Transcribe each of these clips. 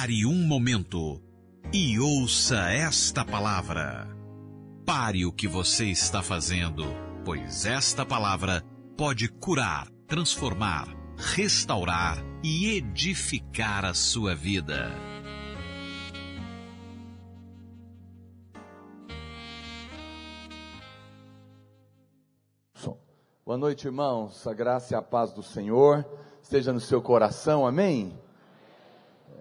Pare um momento e ouça esta palavra. Pare o que você está fazendo, pois esta palavra pode curar, transformar, restaurar e edificar a sua vida. Boa noite, irmãos. A graça e a paz do Senhor esteja no seu coração, amém?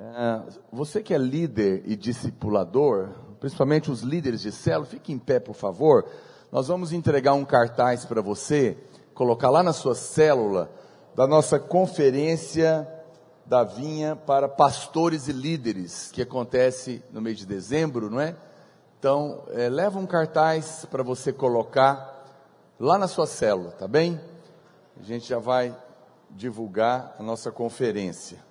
É, você que é líder e discipulador, principalmente os líderes de célula, fique em pé, por favor. Nós vamos entregar um cartaz para você, colocar lá na sua célula, da nossa conferência da vinha para pastores e líderes, que acontece no mês de dezembro, não é? Então, é, leva um cartaz para você colocar lá na sua célula, tá bem? A gente já vai divulgar a nossa conferência.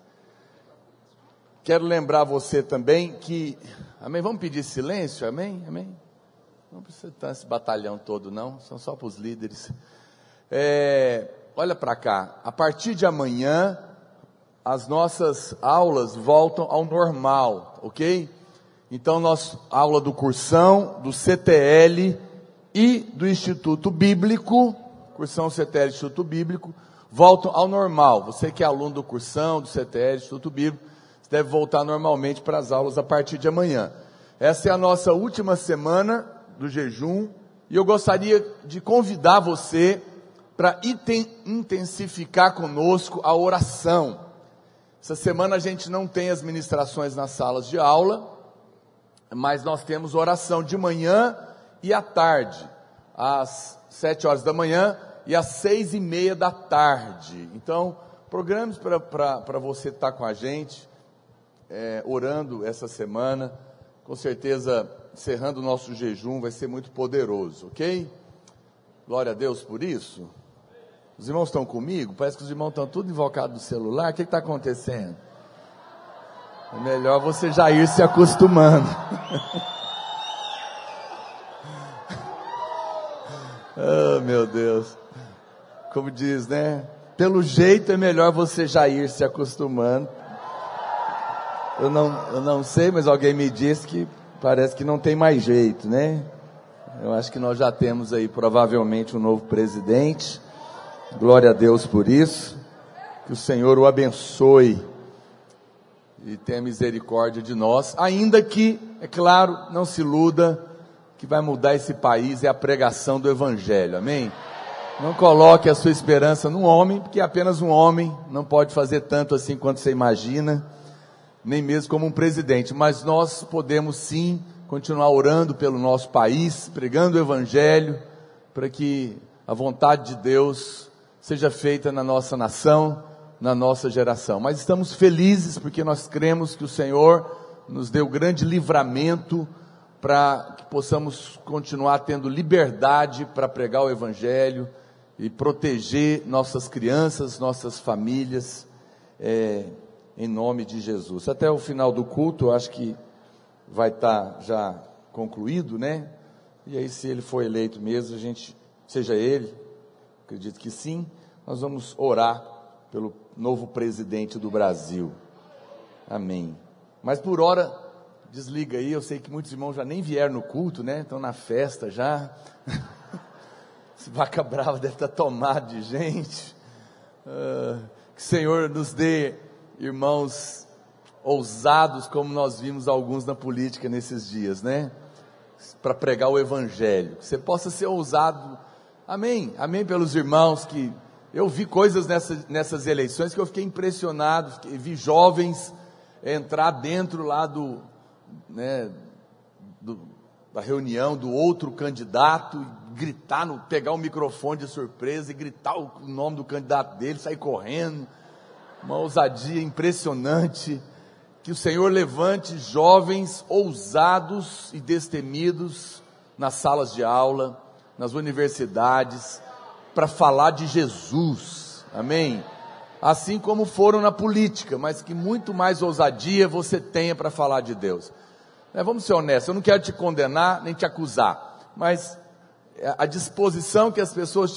Quero lembrar você também que, amém? Vamos pedir silêncio, amém? Amém? Não precisa estar esse batalhão todo, não, são só para os líderes. É, olha para cá, a partir de amanhã, as nossas aulas voltam ao normal, ok? Então, nossa aula do cursão, do CTL e do Instituto Bíblico, cursão CTL Instituto Bíblico, voltam ao normal. Você que é aluno do cursão, do CTL, Instituto Bíblico, deve voltar normalmente para as aulas a partir de amanhã. Essa é a nossa última semana do jejum e eu gostaria de convidar você para intensificar conosco a oração. Essa semana a gente não tem as ministrações nas salas de aula, mas nós temos oração de manhã e à tarde, às sete horas da manhã e às seis e meia da tarde. Então, programas para você estar tá com a gente, é, orando essa semana. Com certeza, encerrando o nosso jejum, vai ser muito poderoso, ok? Glória a Deus por isso. Os irmãos estão comigo? Parece que os irmãos estão tudo invocados no celular. O que está acontecendo? É melhor você já ir se acostumando. oh, meu Deus. Como diz, né? Pelo jeito é melhor você já ir se acostumando. Eu não, eu não sei, mas alguém me disse que parece que não tem mais jeito, né? Eu acho que nós já temos aí provavelmente um novo presidente. Glória a Deus por isso. Que o Senhor o abençoe e tenha misericórdia de nós, ainda que, é claro, não se iluda que vai mudar esse país é a pregação do evangelho. Amém? Não coloque a sua esperança num homem, porque apenas um homem não pode fazer tanto assim quanto você imagina nem mesmo como um presidente, mas nós podemos sim continuar orando pelo nosso país, pregando o Evangelho, para que a vontade de Deus seja feita na nossa nação, na nossa geração. Mas estamos felizes porque nós cremos que o Senhor nos deu grande livramento para que possamos continuar tendo liberdade para pregar o Evangelho e proteger nossas crianças, nossas famílias. É, em nome de Jesus. Até o final do culto, acho que vai estar tá já concluído, né? E aí, se ele for eleito mesmo, a gente, seja ele, acredito que sim, nós vamos orar pelo novo presidente do Brasil. Amém. Mas por hora, desliga aí, eu sei que muitos irmãos já nem vieram no culto, né? Estão na festa já. Esse vaca brava deve estar tomado de gente. Uh, que o Senhor nos dê irmãos ousados como nós vimos alguns na política nesses dias, né? Para pregar o evangelho. Que você possa ser ousado. Amém. Amém pelos irmãos que eu vi coisas nessa, nessas eleições que eu fiquei impressionado, vi jovens entrar dentro lá do, né, do, da reunião do outro candidato, gritar, no, pegar o microfone de surpresa e gritar o nome do candidato dele, sair correndo uma ousadia impressionante. Que o Senhor levante jovens ousados e destemidos nas salas de aula, nas universidades, para falar de Jesus. Amém? Assim como foram na política, mas que muito mais ousadia você tenha para falar de Deus. É, vamos ser honestos, eu não quero te condenar nem te acusar, mas a disposição que as pessoas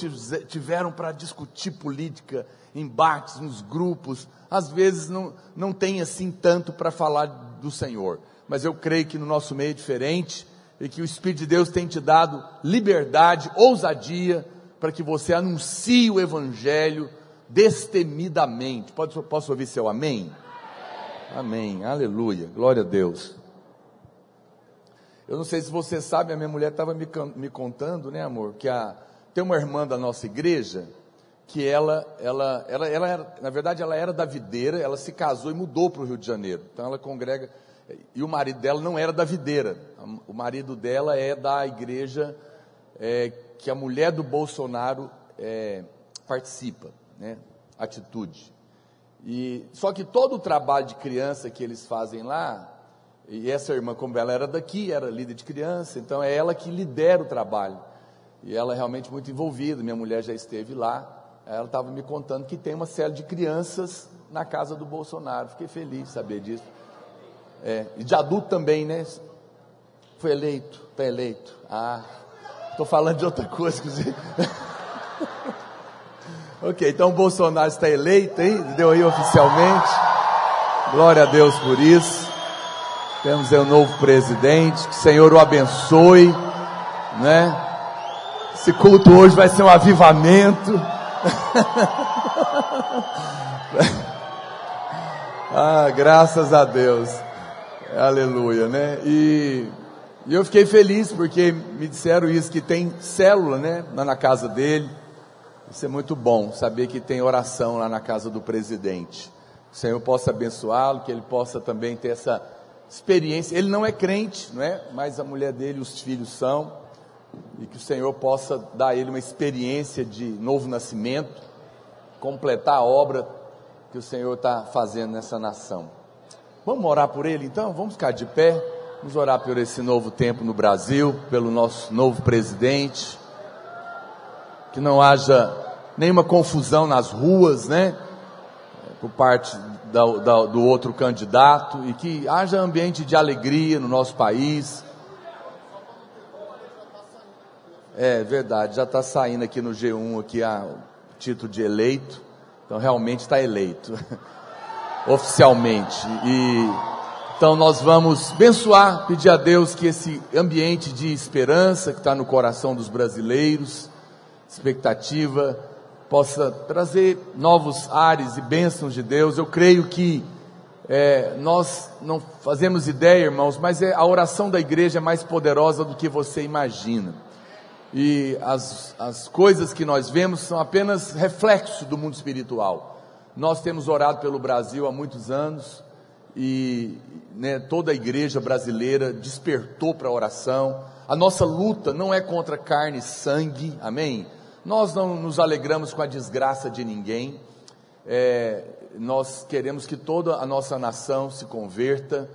tiveram para discutir política, embates nos grupos, às vezes não, não tem assim tanto para falar do Senhor. Mas eu creio que no nosso meio é diferente e que o Espírito de Deus tem te dado liberdade, ousadia, para que você anuncie o Evangelho destemidamente. Pode, posso ouvir seu amém? Amém, aleluia, glória a Deus. Eu não sei se você sabe, a minha mulher estava me, me, contando, né, amor, que a, tem uma irmã da nossa igreja que ela, ela, ela, ela era, na verdade, ela era da videira, ela se casou e mudou para o Rio de Janeiro. Então ela congrega e o marido dela não era da videira. O marido dela é da igreja é, que a mulher do Bolsonaro é, participa, né? Atitude. E só que todo o trabalho de criança que eles fazem lá e essa irmã, como ela era daqui, era líder de criança, então é ela que lidera o trabalho. E ela é realmente muito envolvida, minha mulher já esteve lá. Ela estava me contando que tem uma série de crianças na casa do Bolsonaro. Fiquei feliz de saber disso. É, e de adulto também, né? Foi eleito, está eleito. Ah, estou falando de outra coisa, inclusive. ok, então o Bolsonaro está eleito, hein? Deu aí oficialmente. Glória a Deus por isso. Temos aí um novo presidente, que o Senhor o abençoe, né? Esse culto hoje vai ser um avivamento. ah, graças a Deus. Aleluia, né? E, e, eu fiquei feliz porque me disseram isso, que tem célula, né? Lá na casa dele. Isso é muito bom, saber que tem oração lá na casa do presidente. O Senhor possa abençoá-lo, que ele possa também ter essa experiência. Ele não é crente, não é? Mas a mulher dele, os filhos são. E que o Senhor possa dar a ele uma experiência de novo nascimento, completar a obra que o Senhor está fazendo nessa nação. Vamos orar por ele então? Vamos ficar de pé. Vamos orar por esse novo tempo no Brasil, pelo nosso novo presidente. Que não haja nenhuma confusão nas ruas, né? Por parte da, da, do outro candidato e que haja ambiente de alegria no nosso país. É verdade, já está saindo aqui no G1 aqui a, título de eleito, então realmente está eleito, oficialmente. E então nós vamos abençoar, pedir a Deus que esse ambiente de esperança que está no coração dos brasileiros, expectativa, possa trazer novos ares e bênçãos de Deus. Eu creio que é, nós não fazemos ideia, irmãos, mas é, a oração da igreja é mais poderosa do que você imagina. E as, as coisas que nós vemos são apenas reflexo do mundo espiritual. Nós temos orado pelo Brasil há muitos anos e né, toda a igreja brasileira despertou para a oração. A nossa luta não é contra carne e sangue, amém? Nós não nos alegramos com a desgraça de ninguém, é, nós queremos que toda a nossa nação se converta,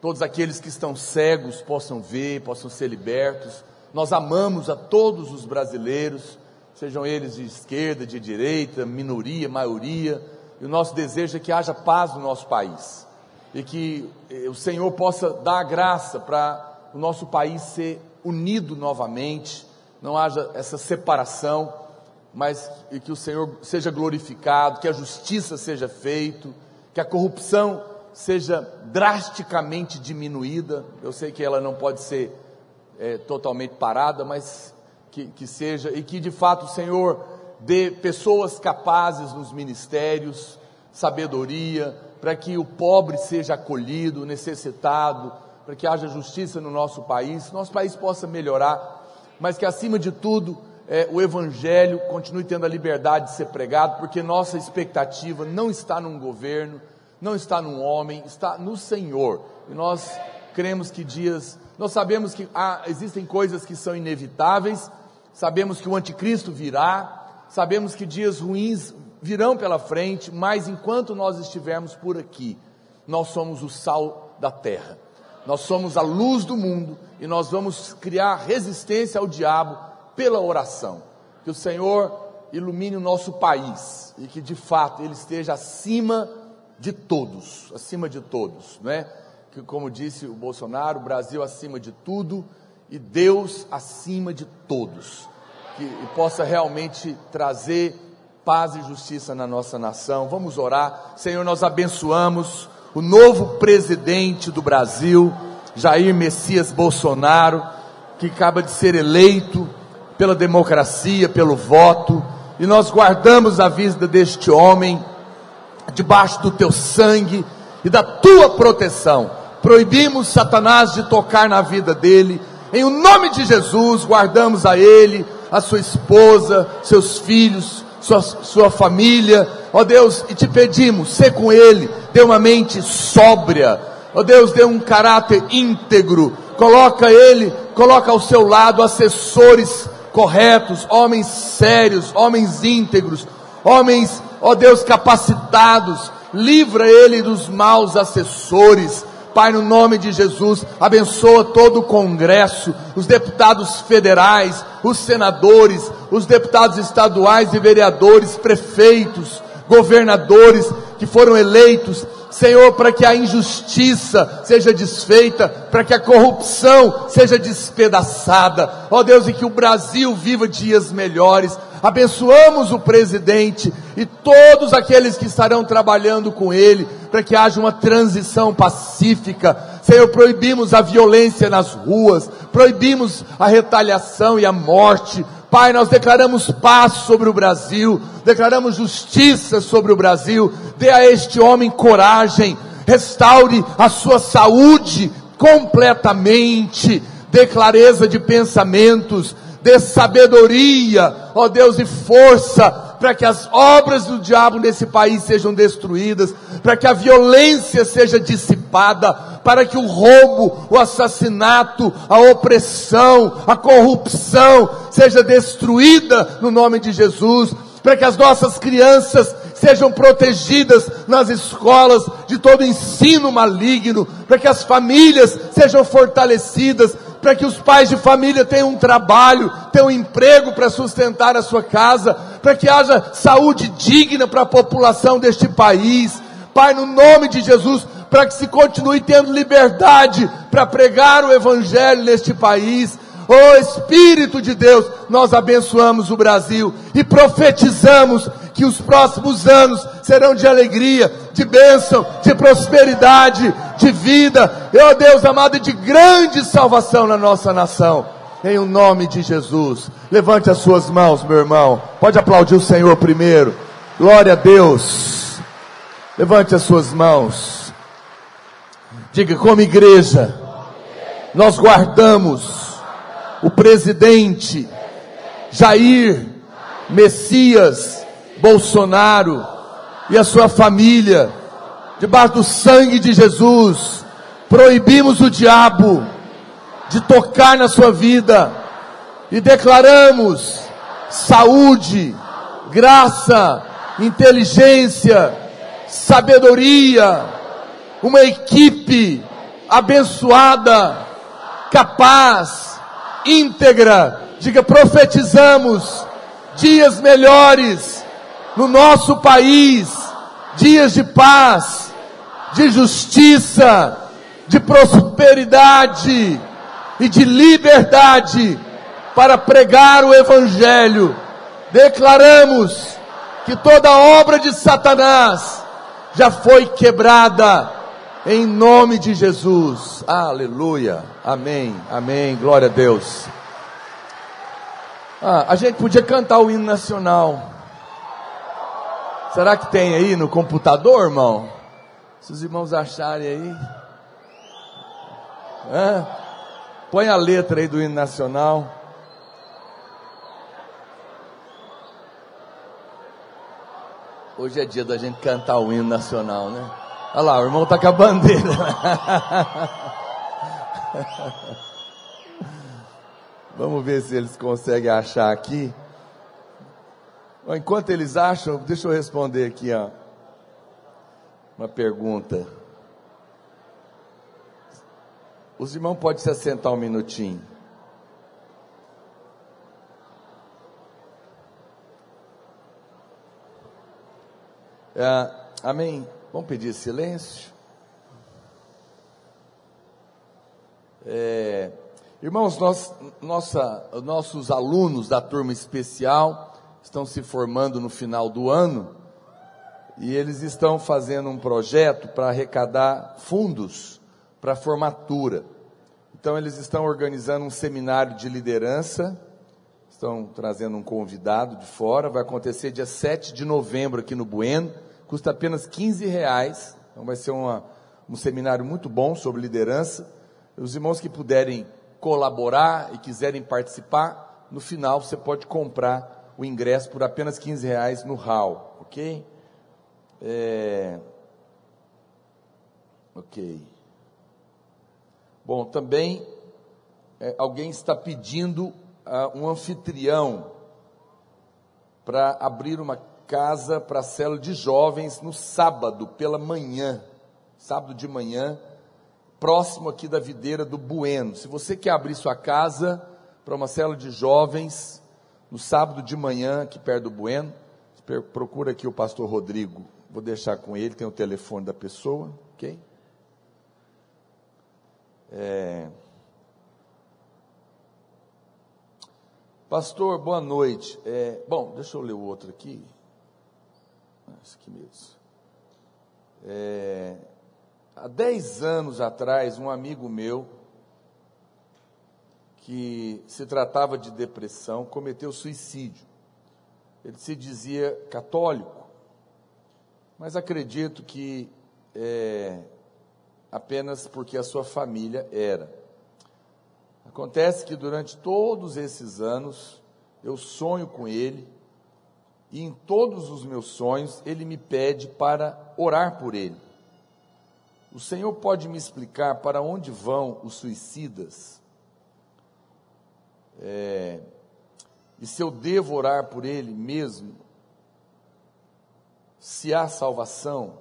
todos aqueles que estão cegos possam ver, possam ser libertos. Nós amamos a todos os brasileiros, sejam eles de esquerda, de direita, minoria, maioria, e o nosso desejo é que haja paz no nosso país e que eh, o Senhor possa dar a graça para o nosso país ser unido novamente não haja essa separação, mas e que o Senhor seja glorificado, que a justiça seja feita, que a corrupção seja drasticamente diminuída. Eu sei que ela não pode ser é, totalmente parada, mas que, que seja, e que de fato o Senhor dê pessoas capazes nos ministérios, sabedoria, para que o pobre seja acolhido, necessitado, para que haja justiça no nosso país, nosso país possa melhorar mas que acima de tudo é, o Evangelho continue tendo a liberdade de ser pregado, porque nossa expectativa não está num governo, não está num homem, está no Senhor. E nós cremos que dias, nós sabemos que há, existem coisas que são inevitáveis, sabemos que o anticristo virá, sabemos que dias ruins virão pela frente, mas enquanto nós estivermos por aqui, nós somos o sal da terra. Nós somos a luz do mundo e nós vamos criar resistência ao diabo pela oração. Que o Senhor ilumine o nosso país e que de fato ele esteja acima de todos, acima de todos, não é? Que como disse o Bolsonaro, Brasil acima de tudo e Deus acima de todos, que possa realmente trazer paz e justiça na nossa nação. Vamos orar. Senhor, nós abençoamos o novo presidente do Brasil, Jair Messias Bolsonaro, que acaba de ser eleito pela democracia, pelo voto, e nós guardamos a vida deste homem debaixo do teu sangue e da tua proteção. Proibimos Satanás de tocar na vida dele. Em o nome de Jesus, guardamos a ele, a sua esposa, seus filhos, sua, sua família. Ó Deus, e te pedimos, ser com ele, dê uma mente sóbria. Ó Deus, dê um caráter íntegro. Coloca ele, coloca ao seu lado assessores corretos, homens sérios, homens íntegros, homens, ó Deus, capacitados, livra ele dos maus assessores. Pai, no nome de Jesus, abençoa todo o Congresso, os deputados federais, os senadores, os deputados estaduais e vereadores, prefeitos, governadores que foram eleitos, Senhor, para que a injustiça seja desfeita, para que a corrupção seja despedaçada, ó Deus, e que o Brasil viva dias melhores. Abençoamos o presidente e todos aqueles que estarão trabalhando com ele, para que haja uma transição pacífica. Senhor, proibimos a violência nas ruas, proibimos a retaliação e a morte, Pai, nós declaramos paz sobre o Brasil, declaramos justiça sobre o Brasil. Dê a este homem coragem, restaure a sua saúde completamente, dê clareza de pensamentos, dê sabedoria, ó Deus, e força para que as obras do diabo nesse país sejam destruídas, para que a violência seja dissipada, para que o roubo, o assassinato, a opressão, a corrupção seja destruída no nome de Jesus, para que as nossas crianças sejam protegidas nas escolas de todo ensino maligno, para que as famílias sejam fortalecidas, para que os pais de família tenham um trabalho, tenham um emprego para sustentar a sua casa, para que haja saúde digna para a população deste país. Pai, no nome de Jesus, para que se continue tendo liberdade para pregar o Evangelho neste país. Oh Espírito de Deus, nós abençoamos o Brasil e profetizamos que os próximos anos serão de alegria, de bênção, de prosperidade, de vida, e oh Deus amado, de grande salvação na nossa nação. Em o nome de Jesus, levante as suas mãos, meu irmão. Pode aplaudir o Senhor primeiro. Glória a Deus. Levante as suas mãos. Diga como igreja, nós guardamos o presidente Jair Messias Bolsonaro e a sua família, debaixo do sangue de Jesus, proibimos o diabo de tocar na sua vida e declaramos saúde, graça, inteligência, sabedoria, uma equipe abençoada, capaz, íntegra. Diga, profetizamos dias melhores no nosso país, dias de paz, de justiça, de prosperidade e de liberdade para pregar o Evangelho. Declaramos que toda obra de Satanás já foi quebrada em nome de Jesus. Aleluia. Amém. Amém. Glória a Deus. Ah, a gente podia cantar o hino nacional. Será que tem aí no computador, irmão? Se os irmãos acharem aí. Hã? Põe a letra aí do hino nacional. Hoje é dia da gente cantar o hino nacional, né? Olha lá, o irmão tá com a bandeira. Vamos ver se eles conseguem achar aqui. Enquanto eles acham, deixa eu responder aqui ó, uma pergunta. Os irmãos podem se assentar um minutinho. É, amém. Vamos pedir silêncio. É, Irmãos, nós, nossa, nossos alunos da turma especial estão se formando no final do ano e eles estão fazendo um projeto para arrecadar fundos para formatura. Então, eles estão organizando um seminário de liderança, estão trazendo um convidado de fora, vai acontecer dia 7 de novembro aqui no Bueno, custa apenas 15 reais, então vai ser uma, um seminário muito bom sobre liderança. Os irmãos que puderem colaborar e quiserem participar, no final você pode comprar o ingresso por apenas 15 reais no hall, ok? É... Ok. Bom, também é, alguém está pedindo uh, um anfitrião para abrir uma casa para a célula de jovens no sábado pela manhã, sábado de manhã, próximo aqui da videira do Bueno. Se você quer abrir sua casa para uma célula de jovens, no sábado de manhã, aqui perto do Bueno, procura aqui o pastor Rodrigo. Vou deixar com ele, tem o telefone da pessoa, ok? É... Pastor, boa noite. É... Bom, deixa eu ler o outro aqui. Ah, esse aqui mesmo. É... Há dez anos atrás, um amigo meu, que se tratava de depressão, cometeu suicídio. Ele se dizia católico, mas acredito que é, apenas porque a sua família era. Acontece que durante todos esses anos eu sonho com ele e em todos os meus sonhos ele me pede para orar por ele. O Senhor pode me explicar para onde vão os suicidas? É, e se eu devo orar por ele mesmo? Se há salvação?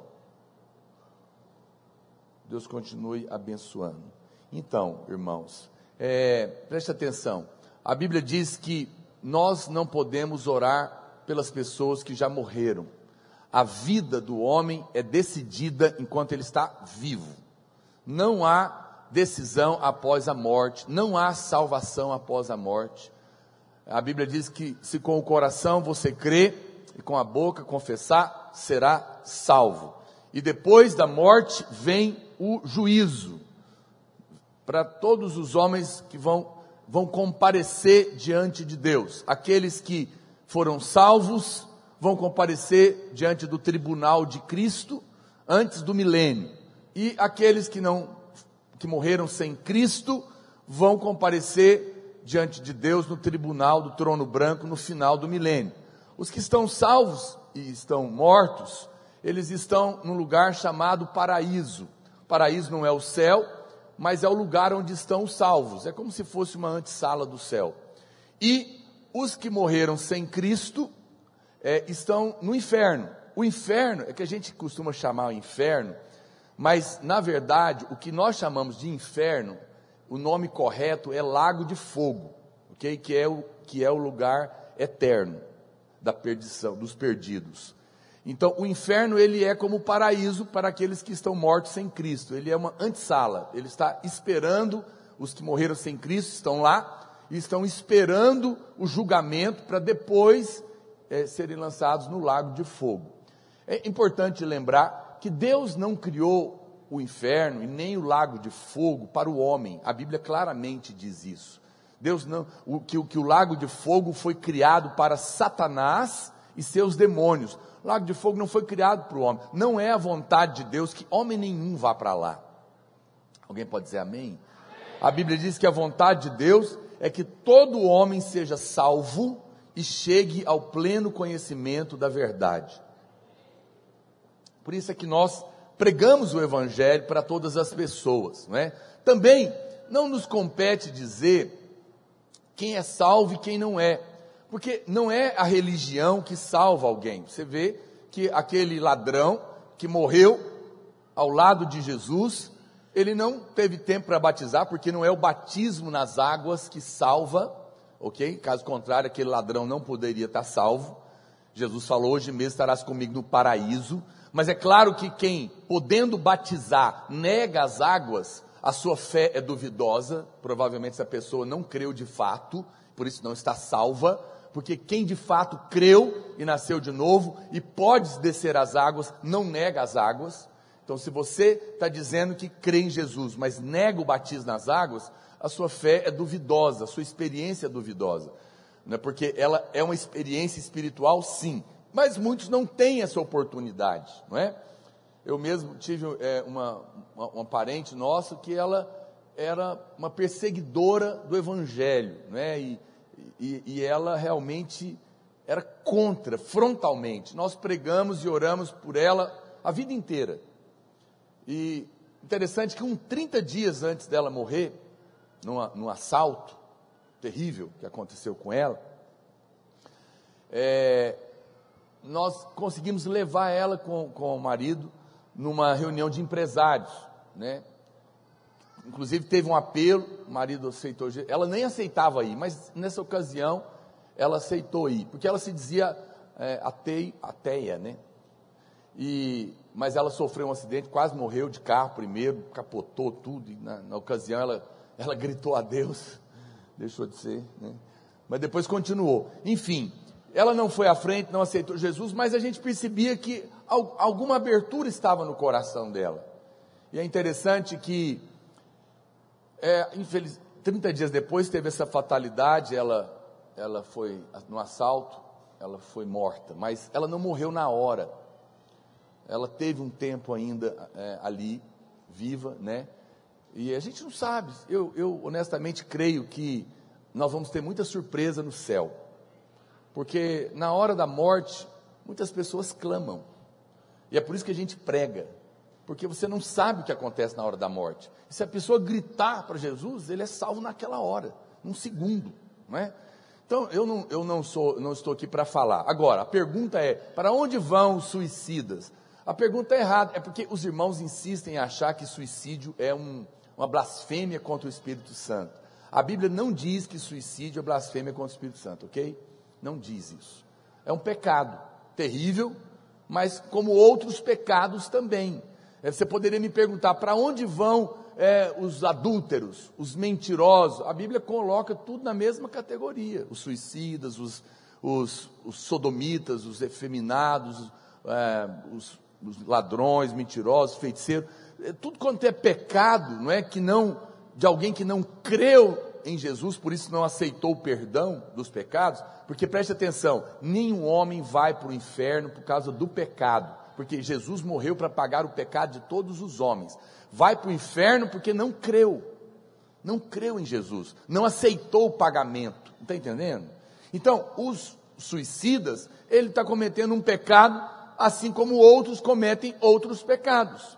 Deus continue abençoando. Então, irmãos, é, preste atenção. A Bíblia diz que nós não podemos orar pelas pessoas que já morreram a vida do homem é decidida enquanto ele está vivo. Não há decisão após a morte, não há salvação após a morte. A Bíblia diz que se com o coração você crê e com a boca confessar, será salvo. E depois da morte vem o juízo para todos os homens que vão, vão comparecer diante de Deus. Aqueles que foram salvos vão comparecer diante do tribunal de Cristo antes do milênio. E aqueles que não que morreram sem Cristo vão comparecer diante de Deus no tribunal do trono branco no final do milênio. Os que estão salvos e estão mortos, eles estão num lugar chamado paraíso. Paraíso não é o céu, mas é o lugar onde estão os salvos. É como se fosse uma antessala do céu. E os que morreram sem Cristo é, estão no inferno. O inferno é que a gente costuma chamar o inferno, mas na verdade o que nós chamamos de inferno, o nome correto é lago de fogo, ok? Que é o que é o lugar eterno da perdição, dos perdidos. Então, o inferno ele é como paraíso para aqueles que estão mortos sem Cristo. Ele é uma antessala. Ele está esperando os que morreram sem Cristo estão lá e estão esperando o julgamento para depois é, serem lançados no lago de fogo. É importante lembrar que Deus não criou o inferno e nem o lago de fogo para o homem. A Bíblia claramente diz isso. Deus não, o, que, que o lago de fogo foi criado para Satanás e seus demônios. O lago de fogo não foi criado para o homem. Não é a vontade de Deus que homem nenhum vá para lá. Alguém pode dizer amém? A Bíblia diz que a vontade de Deus é que todo homem seja salvo e chegue ao pleno conhecimento da verdade. Por isso é que nós pregamos o Evangelho para todas as pessoas, não é? Também não nos compete dizer quem é salvo e quem não é, porque não é a religião que salva alguém. Você vê que aquele ladrão que morreu ao lado de Jesus, ele não teve tempo para batizar, porque não é o batismo nas águas que salva ok? Caso contrário, aquele ladrão não poderia estar salvo. Jesus falou: Hoje mesmo estarás comigo no paraíso. Mas é claro que quem, podendo batizar, nega as águas, a sua fé é duvidosa, provavelmente essa pessoa não creu de fato, por isso não está salva, porque quem de fato creu e nasceu de novo e pode descer as águas, não nega as águas. Então, se você está dizendo que crê em Jesus, mas nega o batismo nas águas, a sua fé é duvidosa, a sua experiência é duvidosa. Né? Porque ela é uma experiência espiritual, sim, mas muitos não têm essa oportunidade, não é? Eu mesmo tive é, uma, uma, uma, parente nossa que ela era uma perseguidora do Evangelho, né? E, e, e ela realmente era contra, frontalmente. Nós pregamos e oramos por ela a vida inteira. E interessante que um 30 dias antes dela morrer, numa, num assalto terrível que aconteceu com ela, é, nós conseguimos levar ela com, com o marido numa reunião de empresários, né? Inclusive teve um apelo, o marido aceitou, ela nem aceitava ir, mas nessa ocasião ela aceitou ir, porque ela se dizia é, atei, ateia, né? E, mas ela sofreu um acidente, quase morreu de carro primeiro, capotou tudo, na, na ocasião ela, ela gritou a Deus, deixou de ser, né? Mas depois continuou. Enfim, ela não foi à frente, não aceitou Jesus, mas a gente percebia que alguma abertura estava no coração dela. E é interessante que, é, infeliz, 30 dias depois teve essa fatalidade, ela, ela foi no assalto, ela foi morta, mas ela não morreu na hora. Ela teve um tempo ainda é, ali, viva, né? E a gente não sabe. Eu, eu honestamente creio que nós vamos ter muita surpresa no céu. Porque na hora da morte, muitas pessoas clamam. E é por isso que a gente prega. Porque você não sabe o que acontece na hora da morte. E se a pessoa gritar para Jesus, ele é salvo naquela hora, num segundo, não é? Então, eu não, eu não, sou, não estou aqui para falar. Agora, a pergunta é: para onde vão os suicidas? A pergunta é errada, é porque os irmãos insistem em achar que suicídio é um, uma blasfêmia contra o Espírito Santo. A Bíblia não diz que suicídio é blasfêmia contra o Espírito Santo, ok? Não diz isso. É um pecado terrível, mas como outros pecados também. É, você poderia me perguntar para onde vão é, os adúlteros, os mentirosos? A Bíblia coloca tudo na mesma categoria: os suicidas, os, os, os sodomitas, os efeminados, é, os, os, ladrões, mentirosos, feiticeiros. É, tudo quanto é pecado, não é que não de alguém que não creu em Jesus, por isso não aceitou o perdão dos pecados, porque preste atenção, nenhum homem vai para o inferno por causa do pecado, porque Jesus morreu para pagar o pecado de todos os homens. Vai para o inferno porque não creu, não creu em Jesus, não aceitou o pagamento, está entendendo? Então, os suicidas, ele está cometendo um pecado, assim como outros cometem outros pecados.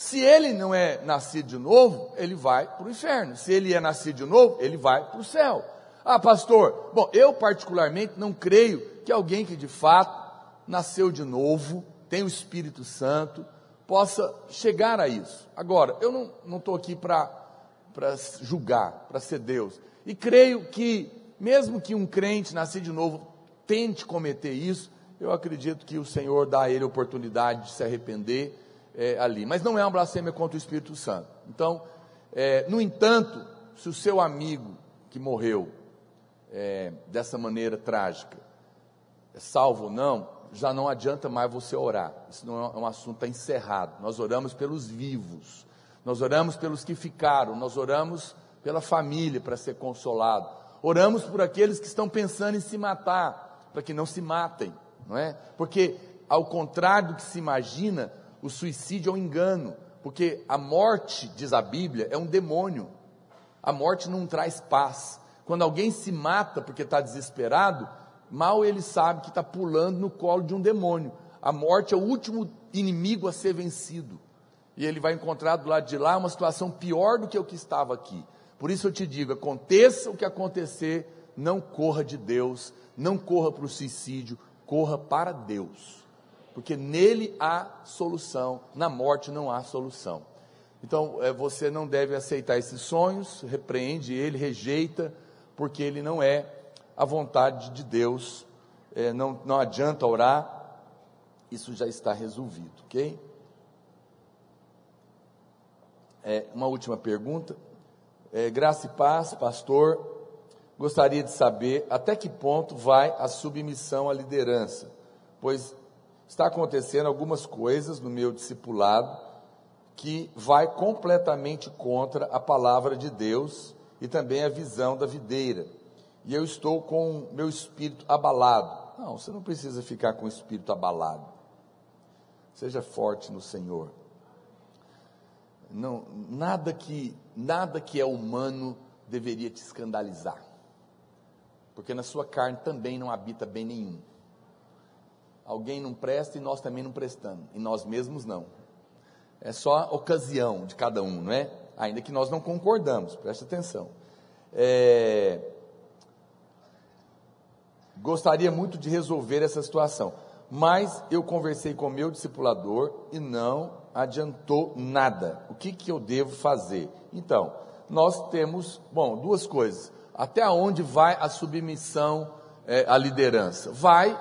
Se ele não é nascido de novo, ele vai para o inferno. Se ele é nascido de novo, ele vai para o céu. Ah, pastor, bom, eu particularmente não creio que alguém que de fato nasceu de novo, tem o Espírito Santo, possa chegar a isso. Agora, eu não estou aqui para julgar, para ser Deus. E creio que, mesmo que um crente nascido de novo tente cometer isso, eu acredito que o Senhor dá a ele a oportunidade de se arrepender é, ali. Mas não é uma blasfêmia contra o Espírito Santo. Então, é, no entanto, se o seu amigo que morreu é, dessa maneira trágica é salvo ou não, já não adianta mais você orar. Isso não é um assunto encerrado. Nós oramos pelos vivos. Nós oramos pelos que ficaram, nós oramos pela família para ser consolado. Oramos por aqueles que estão pensando em se matar, para que não se matem, não é? Porque ao contrário do que se imagina, o suicídio é um engano, porque a morte, diz a Bíblia, é um demônio. A morte não traz paz. Quando alguém se mata porque está desesperado, mal ele sabe que está pulando no colo de um demônio. A morte é o último inimigo a ser vencido. E ele vai encontrar do lado de lá uma situação pior do que o que estava aqui. Por isso eu te digo: aconteça o que acontecer, não corra de Deus, não corra para o suicídio, corra para Deus porque nele há solução, na morte não há solução. Então, é, você não deve aceitar esses sonhos, repreende ele, rejeita, porque ele não é a vontade de Deus, é, não, não adianta orar, isso já está resolvido, ok? É, uma última pergunta. É, graça e paz, pastor. Gostaria de saber até que ponto vai a submissão à liderança, pois está acontecendo algumas coisas no meu discipulado que vai completamente contra a palavra de Deus e também a visão da videira. E eu estou com meu espírito abalado. Não, você não precisa ficar com o espírito abalado. Seja forte no Senhor. Não, nada que nada que é humano deveria te escandalizar. Porque na sua carne também não habita bem nenhum. Alguém não presta e nós também não prestamos, e nós mesmos não. É só ocasião de cada um, não é? Ainda que nós não concordamos, preste atenção. É... Gostaria muito de resolver essa situação, mas eu conversei com meu discipulador e não adiantou nada. O que, que eu devo fazer? Então, nós temos, bom, duas coisas. Até onde vai a submissão é, à liderança? Vai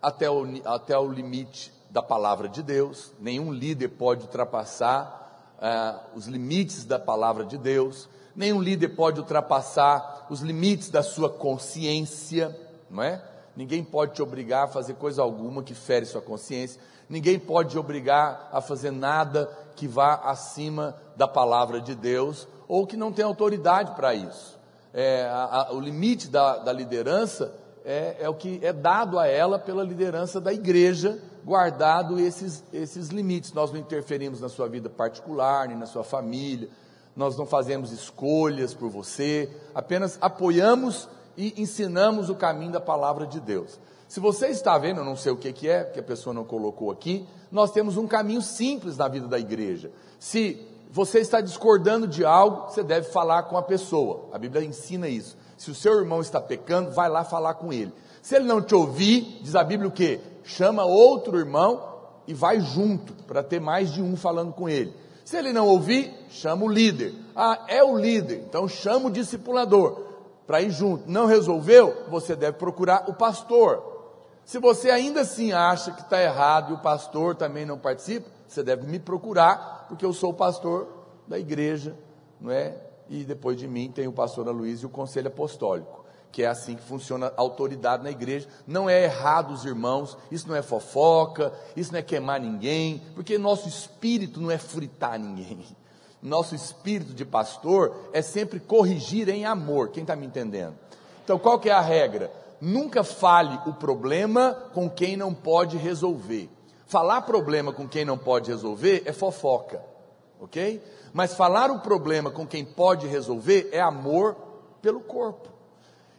até o, até o limite da palavra de Deus. Nenhum líder pode ultrapassar é, os limites da palavra de Deus. Nenhum líder pode ultrapassar os limites da sua consciência, não é? Ninguém pode te obrigar a fazer coisa alguma que fere sua consciência. Ninguém pode te obrigar a fazer nada que vá acima da palavra de Deus ou que não tem autoridade para isso. É, a, a, o limite da, da liderança é, é, o que é dado a ela pela liderança da igreja, guardado esses, esses limites. Nós não interferimos na sua vida particular, nem na sua família, nós não fazemos escolhas por você, apenas apoiamos e ensinamos o caminho da palavra de Deus. Se você está vendo, eu não sei o que, que é, porque a pessoa não colocou aqui, nós temos um caminho simples na vida da igreja. Se você está discordando de algo, você deve falar com a pessoa. A Bíblia ensina isso. Se o seu irmão está pecando, vai lá falar com ele. Se ele não te ouvir, diz a Bíblia o quê? Chama outro irmão e vai junto, para ter mais de um falando com ele. Se ele não ouvir, chama o líder. Ah, é o líder, então chama o discipulador para ir junto. Não resolveu? Você deve procurar o pastor. Se você ainda assim acha que está errado e o pastor também não participa, você deve me procurar, porque eu sou o pastor da igreja, não é? E depois de mim tem o pastor Luiz e o conselho apostólico, que é assim que funciona a autoridade na igreja. Não é errado os irmãos, isso não é fofoca, isso não é queimar ninguém, porque nosso espírito não é fritar ninguém. Nosso espírito de pastor é sempre corrigir em amor. Quem está me entendendo? Então, qual que é a regra? nunca fale o problema com quem não pode resolver. Falar problema com quem não pode resolver é fofoca, ok? Mas falar o problema com quem pode resolver é amor pelo corpo.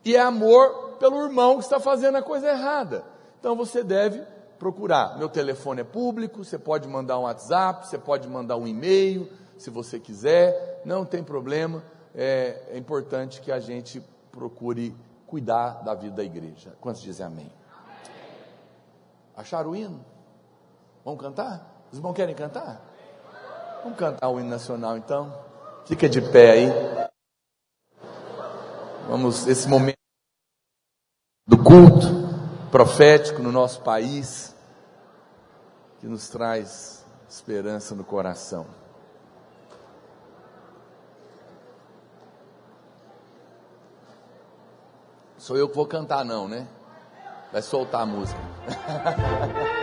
E é amor pelo irmão que está fazendo a coisa errada. Então você deve procurar. Meu telefone é público, você pode mandar um WhatsApp, você pode mandar um e-mail, se você quiser, não tem problema. É, é importante que a gente procure cuidar da vida da igreja. Quantos dizem amém? amém. Acharam o hino? Vamos cantar? Os irmãos querem cantar? Vamos cantar o hino nacional então? Fica de pé aí. Vamos, esse momento do culto profético no nosso país, que nos traz esperança no coração. Sou eu que vou cantar, não, né? Vai soltar a música.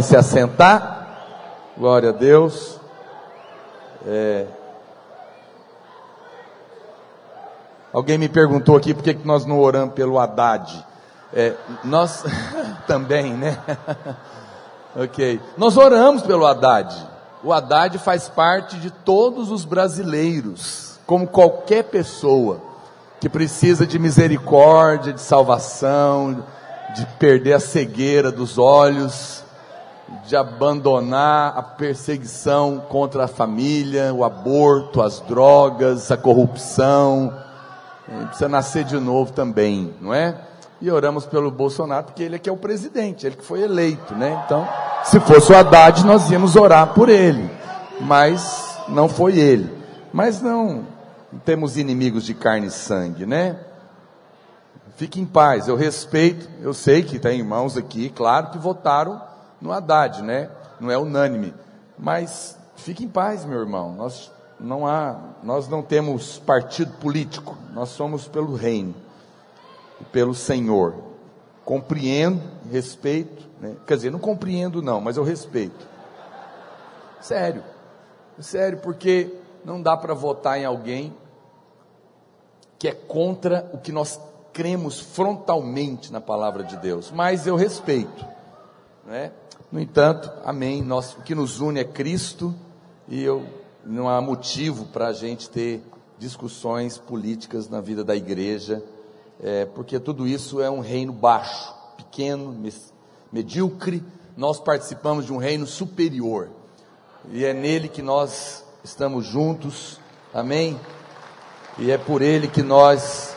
podem se assentar. Glória a Deus. É... Alguém me perguntou aqui por que nós não oramos pelo Haddad. É, nós também, né? ok. Nós oramos pelo Haddad. O Haddad faz parte de todos os brasileiros, como qualquer pessoa que precisa de misericórdia, de salvação, de perder a cegueira dos olhos, de abandonar a perseguição contra a família, o aborto, as drogas, a corrupção. Precisa nascer de novo também, não é? E oramos pelo Bolsonaro, porque ele é que é o presidente, ele que foi eleito, né? Então, se fosse o Haddad, nós íamos orar por ele. Mas não foi ele. Mas não, temos inimigos de carne e sangue, né? Fique em paz, eu respeito, eu sei que tem irmãos aqui, claro, que votaram no Haddad, né? Não é unânime, mas fique em paz, meu irmão. Nós não há, nós não temos partido político, nós somos pelo reino e pelo Senhor. Compreendo, respeito, né? quer dizer, não compreendo não, mas eu respeito. Sério, sério, porque não dá para votar em alguém que é contra o que nós cremos frontalmente na palavra de Deus, mas eu respeito, né? No entanto, amém. Nós, o que nos une é Cristo e eu não há motivo para a gente ter discussões políticas na vida da igreja, é, porque tudo isso é um reino baixo, pequeno, medíocre. Nós participamos de um reino superior e é nele que nós estamos juntos, amém? E é por ele que nós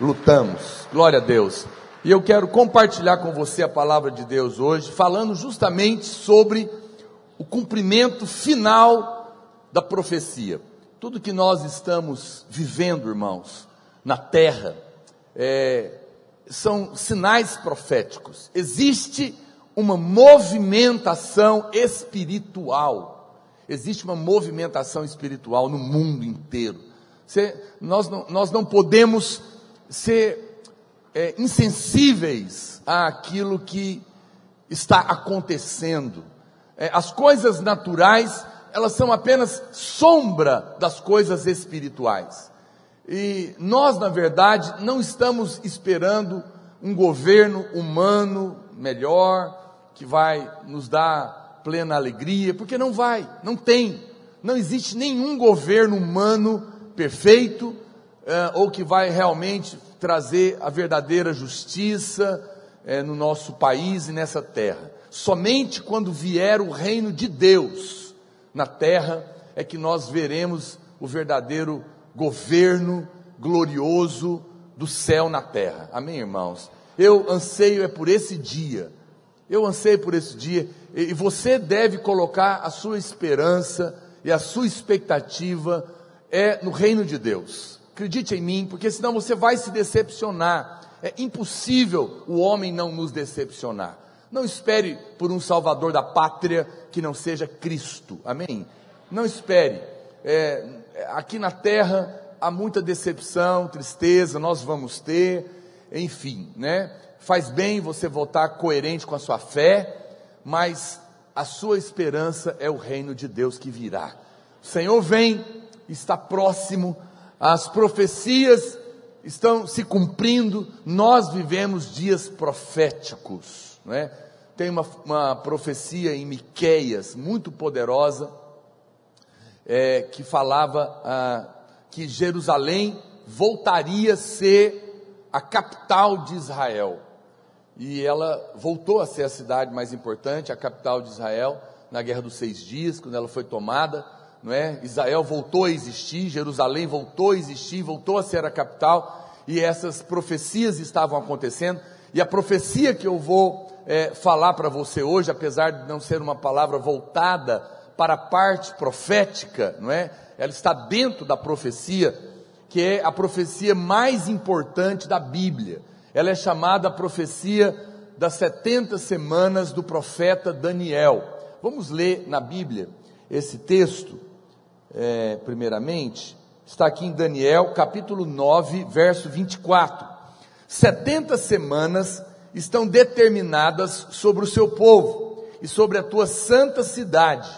lutamos. Glória a Deus. E eu quero compartilhar com você a palavra de Deus hoje, falando justamente sobre o cumprimento final da profecia. Tudo que nós estamos vivendo, irmãos, na terra, é, são sinais proféticos. Existe uma movimentação espiritual Existe uma movimentação espiritual no mundo inteiro. Você, nós, não, nós não podemos ser é, insensíveis àquilo que está acontecendo. É, as coisas naturais, elas são apenas sombra das coisas espirituais. E nós, na verdade, não estamos esperando um governo humano melhor, que vai nos dar plena alegria, porque não vai, não tem, não existe nenhum governo humano perfeito uh, ou que vai realmente trazer a verdadeira justiça uh, no nosso país e nessa terra. Somente quando vier o reino de Deus na terra é que nós veremos o verdadeiro governo glorioso do céu na terra. Amém, irmãos? Eu anseio é por esse dia. Eu anseio por esse dia e você deve colocar a sua esperança e a sua expectativa é no reino de Deus. Acredite em mim, porque senão você vai se decepcionar. É impossível o homem não nos decepcionar. Não espere por um salvador da pátria que não seja Cristo. Amém? Não espere. É, aqui na terra há muita decepção, tristeza, nós vamos ter, enfim, né? Faz bem você voltar coerente com a sua fé, mas a sua esperança é o reino de Deus que virá. O Senhor vem, está próximo, as profecias estão se cumprindo, nós vivemos dias proféticos, não é? Tem uma, uma profecia em Miqueias muito poderosa, é, que falava ah, que Jerusalém voltaria a ser a capital de Israel. E ela voltou a ser a cidade mais importante, a capital de Israel, na Guerra dos Seis Dias, quando ela foi tomada, não é? Israel voltou a existir, Jerusalém voltou a existir, voltou a ser a capital, e essas profecias estavam acontecendo. E a profecia que eu vou é, falar para você hoje, apesar de não ser uma palavra voltada para a parte profética, não é? Ela está dentro da profecia, que é a profecia mais importante da Bíblia. Ela é chamada a profecia das 70 semanas do profeta Daniel. Vamos ler na Bíblia esse texto, é, primeiramente. Está aqui em Daniel, capítulo 9, verso 24. 70 semanas estão determinadas sobre o seu povo e sobre a tua santa cidade,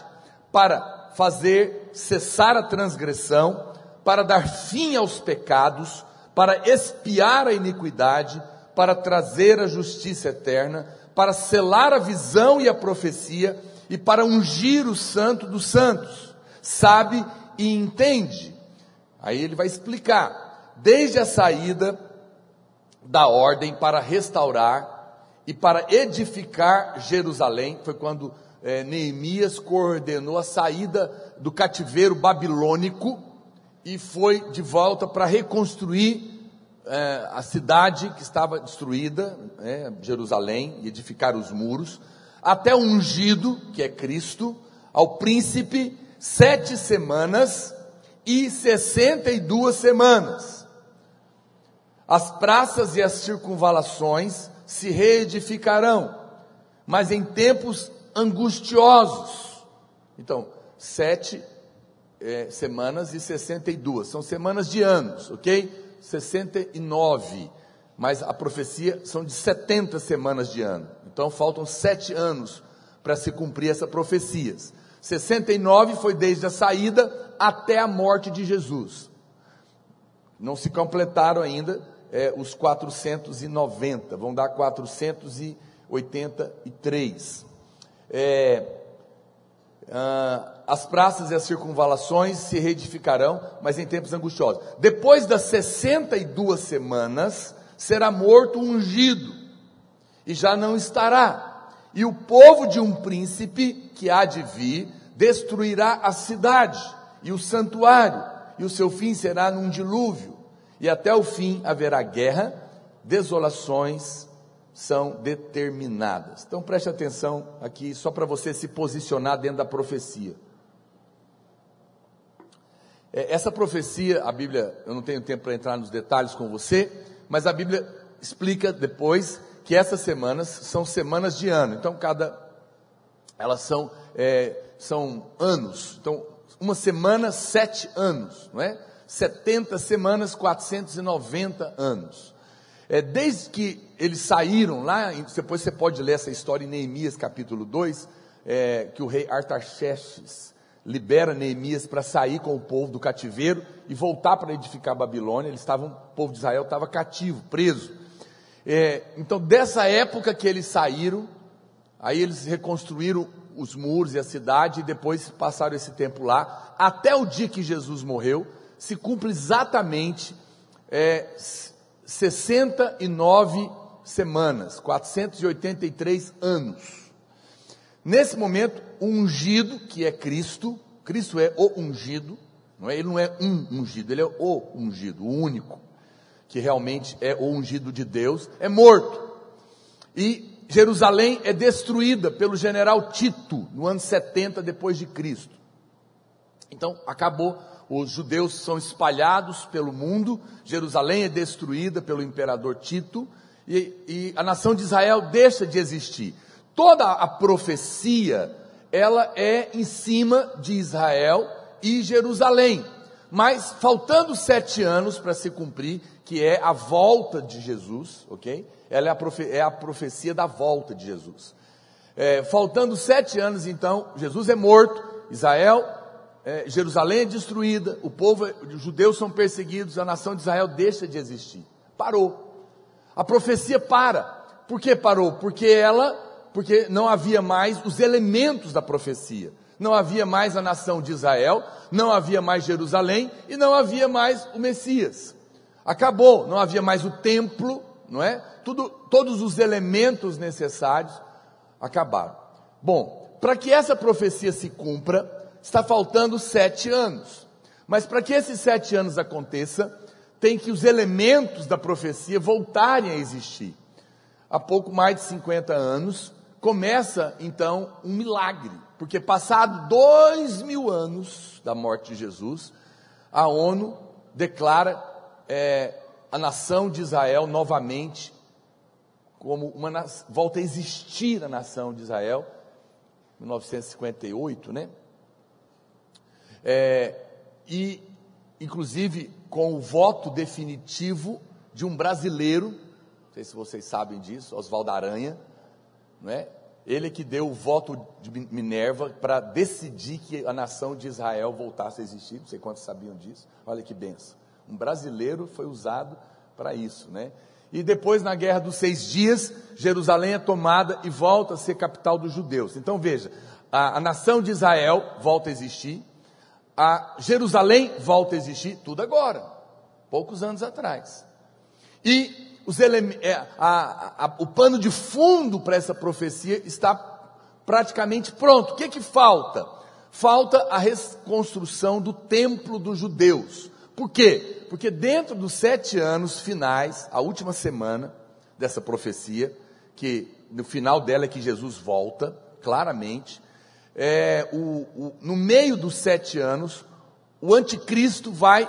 para fazer cessar a transgressão, para dar fim aos pecados, para expiar a iniquidade, para trazer a justiça eterna, para selar a visão e a profecia e para ungir o santo dos santos. Sabe e entende. Aí ele vai explicar, desde a saída da ordem para restaurar e para edificar Jerusalém, foi quando é, Neemias coordenou a saída do cativeiro babilônico e foi de volta para reconstruir é, a cidade que estava destruída, é, Jerusalém, e edificar os muros, até o ungido, que é Cristo, ao príncipe, sete semanas e sessenta e duas semanas. As praças e as circunvalações se reedificarão, mas em tempos angustiosos. Então, sete é, semanas e sessenta e duas, são semanas de anos, ok? 69, mas a profecia são de 70 semanas de ano. Então faltam sete anos para se cumprir essa profecia. 69 foi desde a saída até a morte de Jesus. Não se completaram ainda é, os 490, vão dar 483. É, ah, as praças e as circunvalações se reedificarão, mas em tempos angustiosos. Depois das 62 semanas, será morto ungido, e já não estará. E o povo de um príncipe que há de vir destruirá a cidade e o santuário, e o seu fim será num dilúvio, e até o fim haverá guerra, desolações são determinadas. Então preste atenção aqui, só para você se posicionar dentro da profecia. É, essa profecia, a Bíblia, eu não tenho tempo para entrar nos detalhes com você, mas a Bíblia explica depois que essas semanas são semanas de ano. Então, cada. Elas são, é, são anos. Então, uma semana, sete anos, não é? 70 semanas, 490 anos. É, desde que eles saíram lá, depois você pode ler essa história em Neemias capítulo 2, é, que o rei Artaxerxes libera Neemias para sair com o povo do cativeiro e voltar para edificar a Babilônia. Eles estavam, o povo de Israel estava cativo, preso. É, então, dessa época que eles saíram, aí eles reconstruíram os muros e a cidade e depois passaram esse tempo lá, até o dia que Jesus morreu, se cumpre exatamente é, 69 semanas, 483 anos. Nesse momento, o ungido, que é Cristo, Cristo é o ungido, não é? ele não é um ungido, ele é o ungido, o único, que realmente é o ungido de Deus, é morto. E Jerusalém é destruída pelo general Tito no ano 70 depois de Cristo. Então, acabou, os judeus são espalhados pelo mundo, Jerusalém é destruída pelo imperador Tito, e, e a nação de Israel deixa de existir toda a profecia, ela é em cima de Israel e Jerusalém. Mas faltando sete anos para se cumprir, que é a volta de Jesus, ok? Ela é a, profe é a profecia da volta de Jesus. É, faltando sete anos, então, Jesus é morto, Israel, é, Jerusalém é destruída, o povo, os judeus são perseguidos, a nação de Israel deixa de existir. Parou. A profecia para. Por que parou? Porque ela, porque não havia mais os elementos da profecia. Não havia mais a nação de Israel, não havia mais Jerusalém e não havia mais o Messias. Acabou, não havia mais o templo, não é? Tudo, todos os elementos necessários acabaram. Bom, para que essa profecia se cumpra, está faltando sete anos. Mas para que esses sete anos aconteça, tem que os elementos da profecia voltarem a existir. Há pouco mais de 50 anos, começa então um milagre, porque passado dois mil anos da morte de Jesus, a ONU declara é, a nação de Israel novamente como uma volta a existir a nação de Israel, 1958, né? É, e, inclusive, com o voto definitivo de um brasileiro, não sei se vocês sabem disso, Oswaldo Aranha, não é? Ele que deu o voto de Minerva para decidir que a nação de Israel voltasse a existir, não sei quantos sabiam disso, olha que benção. Um brasileiro foi usado para isso, né? E depois, na guerra dos seis dias, Jerusalém é tomada e volta a ser capital dos judeus. Então veja, a, a nação de Israel volta a existir, a Jerusalém volta a existir, tudo agora, poucos anos atrás. E é, a, a, o pano de fundo para essa profecia está praticamente pronto. O que, que falta? Falta a reconstrução do templo dos judeus. Por quê? Porque dentro dos sete anos finais, a última semana dessa profecia, que no final dela é que Jesus volta, claramente, é, o, o, no meio dos sete anos, o anticristo vai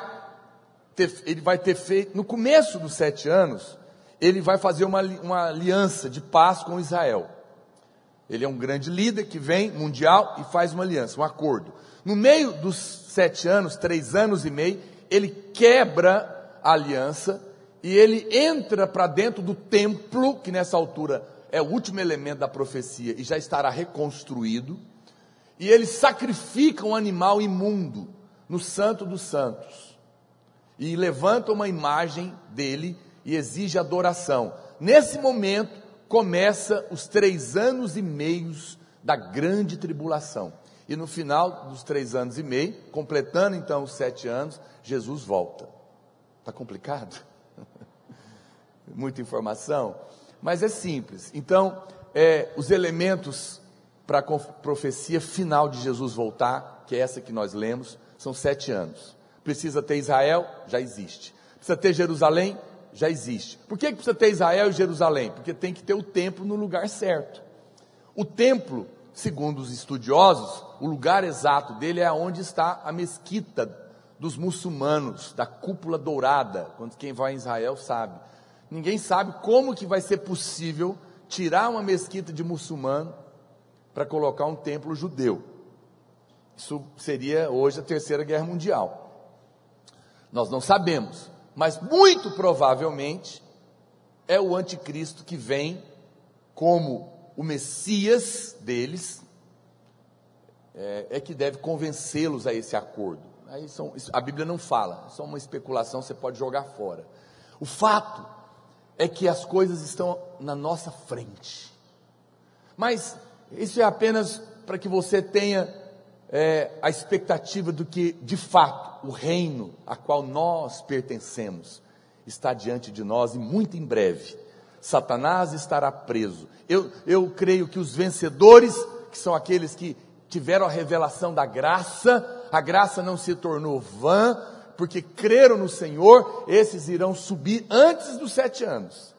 ter, ele vai ter feito, no começo dos sete anos, ele vai fazer uma, uma aliança de paz com Israel. Ele é um grande líder que vem mundial e faz uma aliança, um acordo. No meio dos sete anos, três anos e meio, ele quebra a aliança e ele entra para dentro do templo, que nessa altura é o último elemento da profecia e já estará reconstruído, e ele sacrifica um animal imundo no Santo dos Santos e levanta uma imagem dele e exige adoração. Nesse momento começa os três anos e meios da grande tribulação. E no final dos três anos e meio, completando então os sete anos, Jesus volta. Está complicado? Muita informação? Mas é simples. Então, é, os elementos para a profecia final de Jesus voltar, que é essa que nós lemos, são sete anos. Precisa ter Israel? Já existe. Precisa ter Jerusalém? Já existe. Por que precisa ter Israel e Jerusalém? Porque tem que ter o templo no lugar certo. O templo, segundo os estudiosos, o lugar exato dele é onde está a mesquita dos muçulmanos, da cúpula dourada, quando quem vai em Israel sabe. Ninguém sabe como que vai ser possível tirar uma mesquita de muçulmano para colocar um templo judeu. Isso seria hoje a terceira guerra mundial. Nós não sabemos, mas muito provavelmente é o anticristo que vem como o Messias deles, é, é que deve convencê-los a esse acordo. Aí são, a Bíblia não fala, é só uma especulação, você pode jogar fora. O fato é que as coisas estão na nossa frente. Mas isso é apenas para que você tenha é, a expectativa do que, de fato, o reino a qual nós pertencemos está diante de nós e muito em breve. Satanás estará preso. Eu, eu creio que os vencedores, que são aqueles que tiveram a revelação da graça, a graça não se tornou vã, porque creram no Senhor, esses irão subir antes dos sete anos.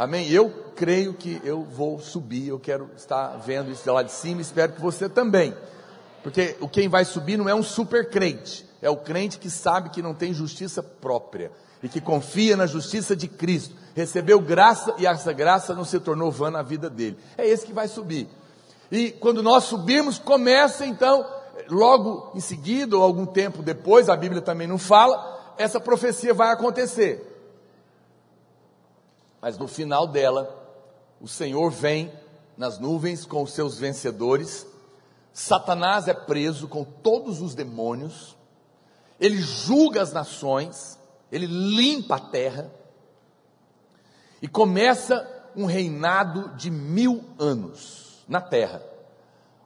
Amém? Eu creio que eu vou subir, eu quero estar vendo isso lá de cima, espero que você também. Porque quem vai subir não é um super crente, é o crente que sabe que não tem justiça própria e que confia na justiça de Cristo, recebeu graça e essa graça não se tornou vã na vida dele. É esse que vai subir. E quando nós subirmos, começa então logo em seguida, ou algum tempo depois, a Bíblia também não fala, essa profecia vai acontecer. Mas no final dela, o Senhor vem nas nuvens com os seus vencedores. Satanás é preso com todos os demônios. Ele julga as nações, ele limpa a terra. E começa um reinado de mil anos na terra,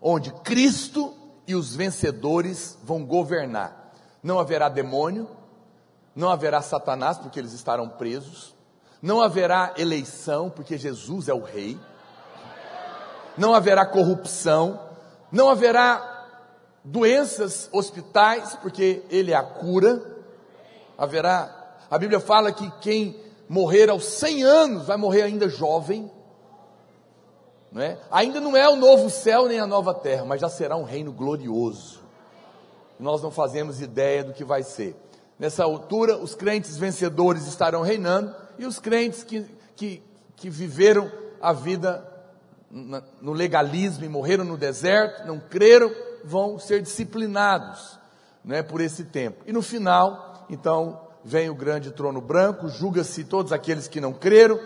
onde Cristo e os vencedores vão governar. Não haverá demônio, não haverá Satanás, porque eles estarão presos, não haverá eleição, porque Jesus é o rei, não haverá corrupção, não haverá doenças, hospitais, porque Ele é a cura, haverá, a Bíblia fala que quem morrer aos 100 anos vai morrer ainda jovem, não é? Ainda não é o novo céu nem a nova terra, mas já será um reino glorioso. Nós não fazemos ideia do que vai ser. Nessa altura, os crentes vencedores estarão reinando e os crentes que, que, que viveram a vida no legalismo e morreram no deserto, não creram, vão ser disciplinados né, por esse tempo. E no final, então, vem o grande trono branco, julga-se todos aqueles que não creram,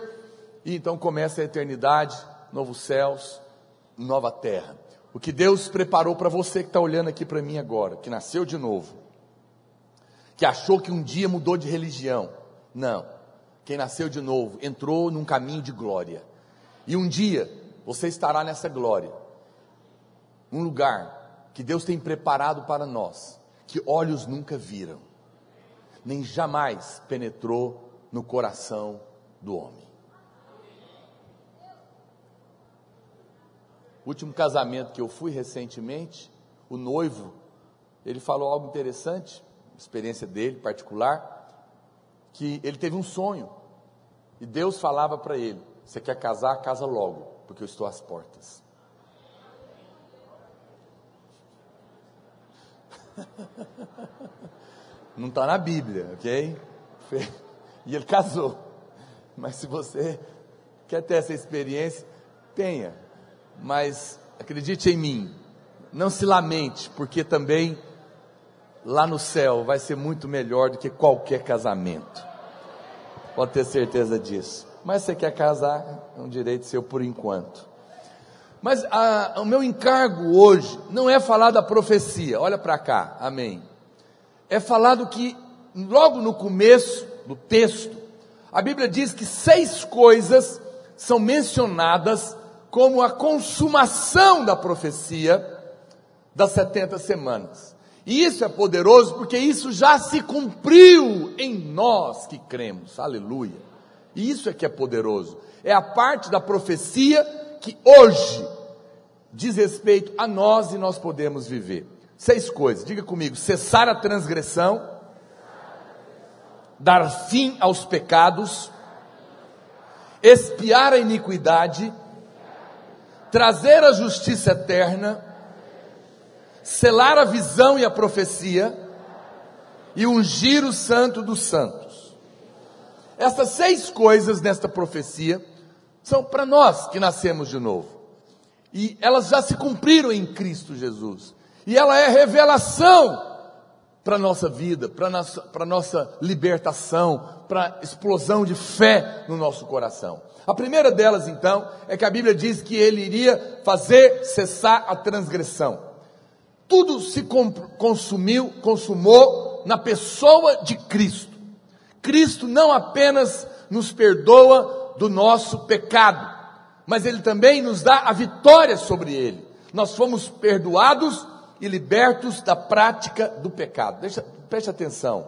e então começa a eternidade novos céus, nova terra. O que Deus preparou para você que está olhando aqui para mim agora, que nasceu de novo, que achou que um dia mudou de religião. Não. Quem nasceu de novo entrou num caminho de glória. E um dia você estará nessa glória, um lugar que Deus tem preparado para nós, que olhos nunca viram, nem jamais penetrou no coração do homem. O último casamento que eu fui recentemente, o noivo, ele falou algo interessante, experiência dele particular, que ele teve um sonho e Deus falava para ele: Você quer casar? Casa logo, porque eu estou às portas. Não está na Bíblia, ok? E ele casou. Mas se você quer ter essa experiência, tenha mas acredite em mim, não se lamente, porque também lá no céu vai ser muito melhor do que qualquer casamento. Pode ter certeza disso. Mas você quer casar, é um direito seu por enquanto. Mas a, o meu encargo hoje não é falar da profecia, olha para cá, amém. É falar do que, logo no começo do texto, a Bíblia diz que seis coisas são mencionadas como a consumação da profecia das 70 semanas. E isso é poderoso porque isso já se cumpriu em nós que cremos. Aleluia. E isso é que é poderoso. É a parte da profecia que hoje diz respeito a nós e nós podemos viver. Seis coisas, diga comigo: cessar a transgressão, dar fim aos pecados, espiar a iniquidade, trazer a justiça eterna, selar a visão e a profecia e ungir o santo dos santos. Essas seis coisas nesta profecia são para nós que nascemos de novo. E elas já se cumpriram em Cristo Jesus. E ela é revelação para a nossa vida, para a nossa, nossa libertação, para a explosão de fé no nosso coração. A primeira delas, então, é que a Bíblia diz que ele iria fazer cessar a transgressão. Tudo se consumiu, consumou na pessoa de Cristo. Cristo não apenas nos perdoa do nosso pecado, mas ele também nos dá a vitória sobre ele. Nós fomos perdoados e libertos da prática do pecado. Deixa, preste atenção.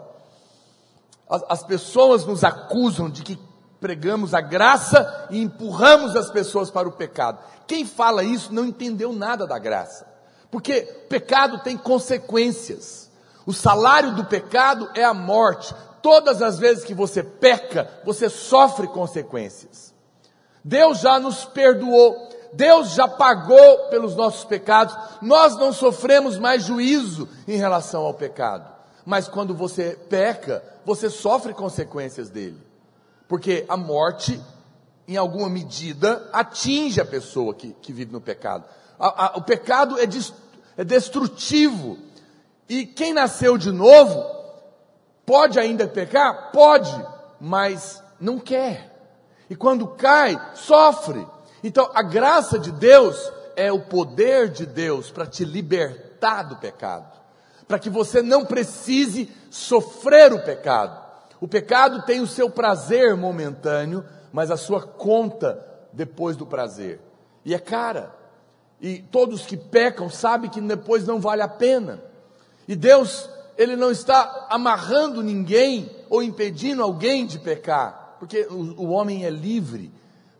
As, as pessoas nos acusam de que pregamos a graça e empurramos as pessoas para o pecado. Quem fala isso não entendeu nada da graça. Porque pecado tem consequências. O salário do pecado é a morte. Todas as vezes que você peca, você sofre consequências. Deus já nos perdoou. Deus já pagou pelos nossos pecados. Nós não sofremos mais juízo em relação ao pecado. Mas quando você peca, você sofre consequências dele. Porque a morte, em alguma medida, atinge a pessoa que, que vive no pecado. A, a, o pecado é, dest, é destrutivo. E quem nasceu de novo, pode ainda pecar? Pode, mas não quer. E quando cai, sofre. Então, a graça de Deus é o poder de Deus para te libertar do pecado, para que você não precise sofrer o pecado. O pecado tem o seu prazer momentâneo, mas a sua conta depois do prazer. E é cara. E todos que pecam sabem que depois não vale a pena. E Deus, Ele não está amarrando ninguém ou impedindo alguém de pecar, porque o, o homem é livre